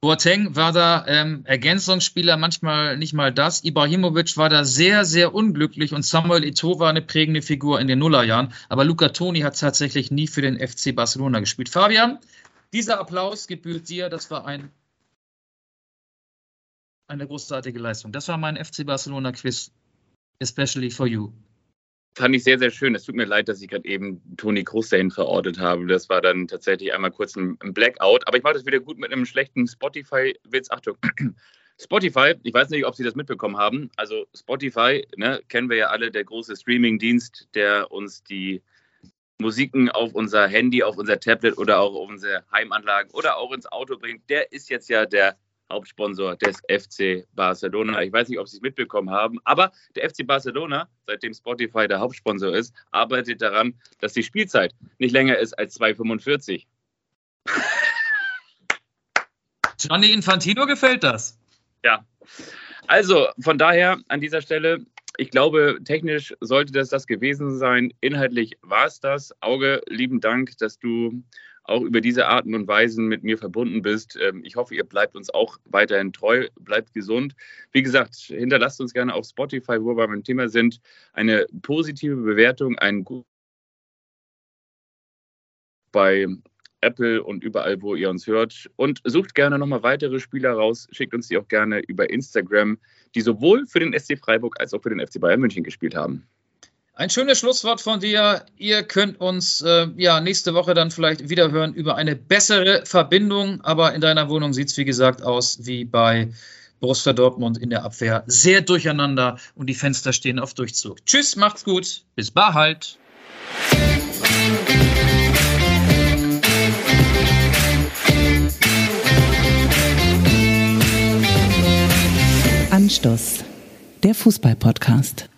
Boateng war da ähm, Ergänzungsspieler, manchmal nicht mal das. Ibrahimovic war da sehr, sehr unglücklich und Samuel Eto'o war eine prägende Figur in den Nullerjahren. Aber Luca Toni hat tatsächlich nie für den FC Barcelona gespielt. Fabian, dieser Applaus gebührt dir. Das war ein eine großartige Leistung. Das war mein FC Barcelona Quiz, especially for you. Fand ich sehr, sehr schön. Es tut mir leid, dass ich gerade eben Toni Kroos dahin verortet habe. Das war dann tatsächlich einmal kurz ein, Blackout. Aber ich mache das wieder gut mit einem schlechten Spotify-Witz. Achtung. Spotify, ich weiß nicht, ob Sie das mitbekommen haben. Also Spotify, ne, kennen wir ja alle, der große Streaming-Dienst, der uns die Musiken auf unser Handy, auf unser Tablet oder auch auf unsere Heimanlagen oder auch ins Auto bringt. Der ist jetzt ja der Hauptsponsor des FC Barcelona. Ich weiß nicht, ob Sie es mitbekommen haben, aber der FC Barcelona, seitdem Spotify der Hauptsponsor ist, arbeitet daran, dass die Spielzeit nicht länger ist als 2,45. Gianni Infantino gefällt das. Ja. Also von daher an dieser Stelle, ich glaube, technisch sollte das das gewesen sein. Inhaltlich war es das. Auge, lieben Dank, dass du auch über diese Arten und Weisen mit mir verbunden bist. Ähm, ich hoffe, ihr bleibt uns auch weiterhin treu, bleibt gesund. Wie gesagt, hinterlasst uns gerne auf Spotify, wo wir beim Thema sind, eine positive Bewertung, ein bei Apple und überall, wo ihr uns hört. Und sucht gerne nochmal weitere Spieler raus. Schickt uns die auch gerne über Instagram, die sowohl für den SC Freiburg als auch für den FC Bayern München gespielt haben. Ein schönes Schlusswort von dir. Ihr könnt uns äh, ja nächste Woche dann vielleicht wieder hören über eine bessere Verbindung. Aber in deiner Wohnung sieht es, wie gesagt, aus wie bei Borussia Dortmund in der Abwehr. Sehr durcheinander und die Fenster stehen auf Durchzug. Tschüss, macht's gut. Bis bald. Anstoß, der Fußball-Podcast.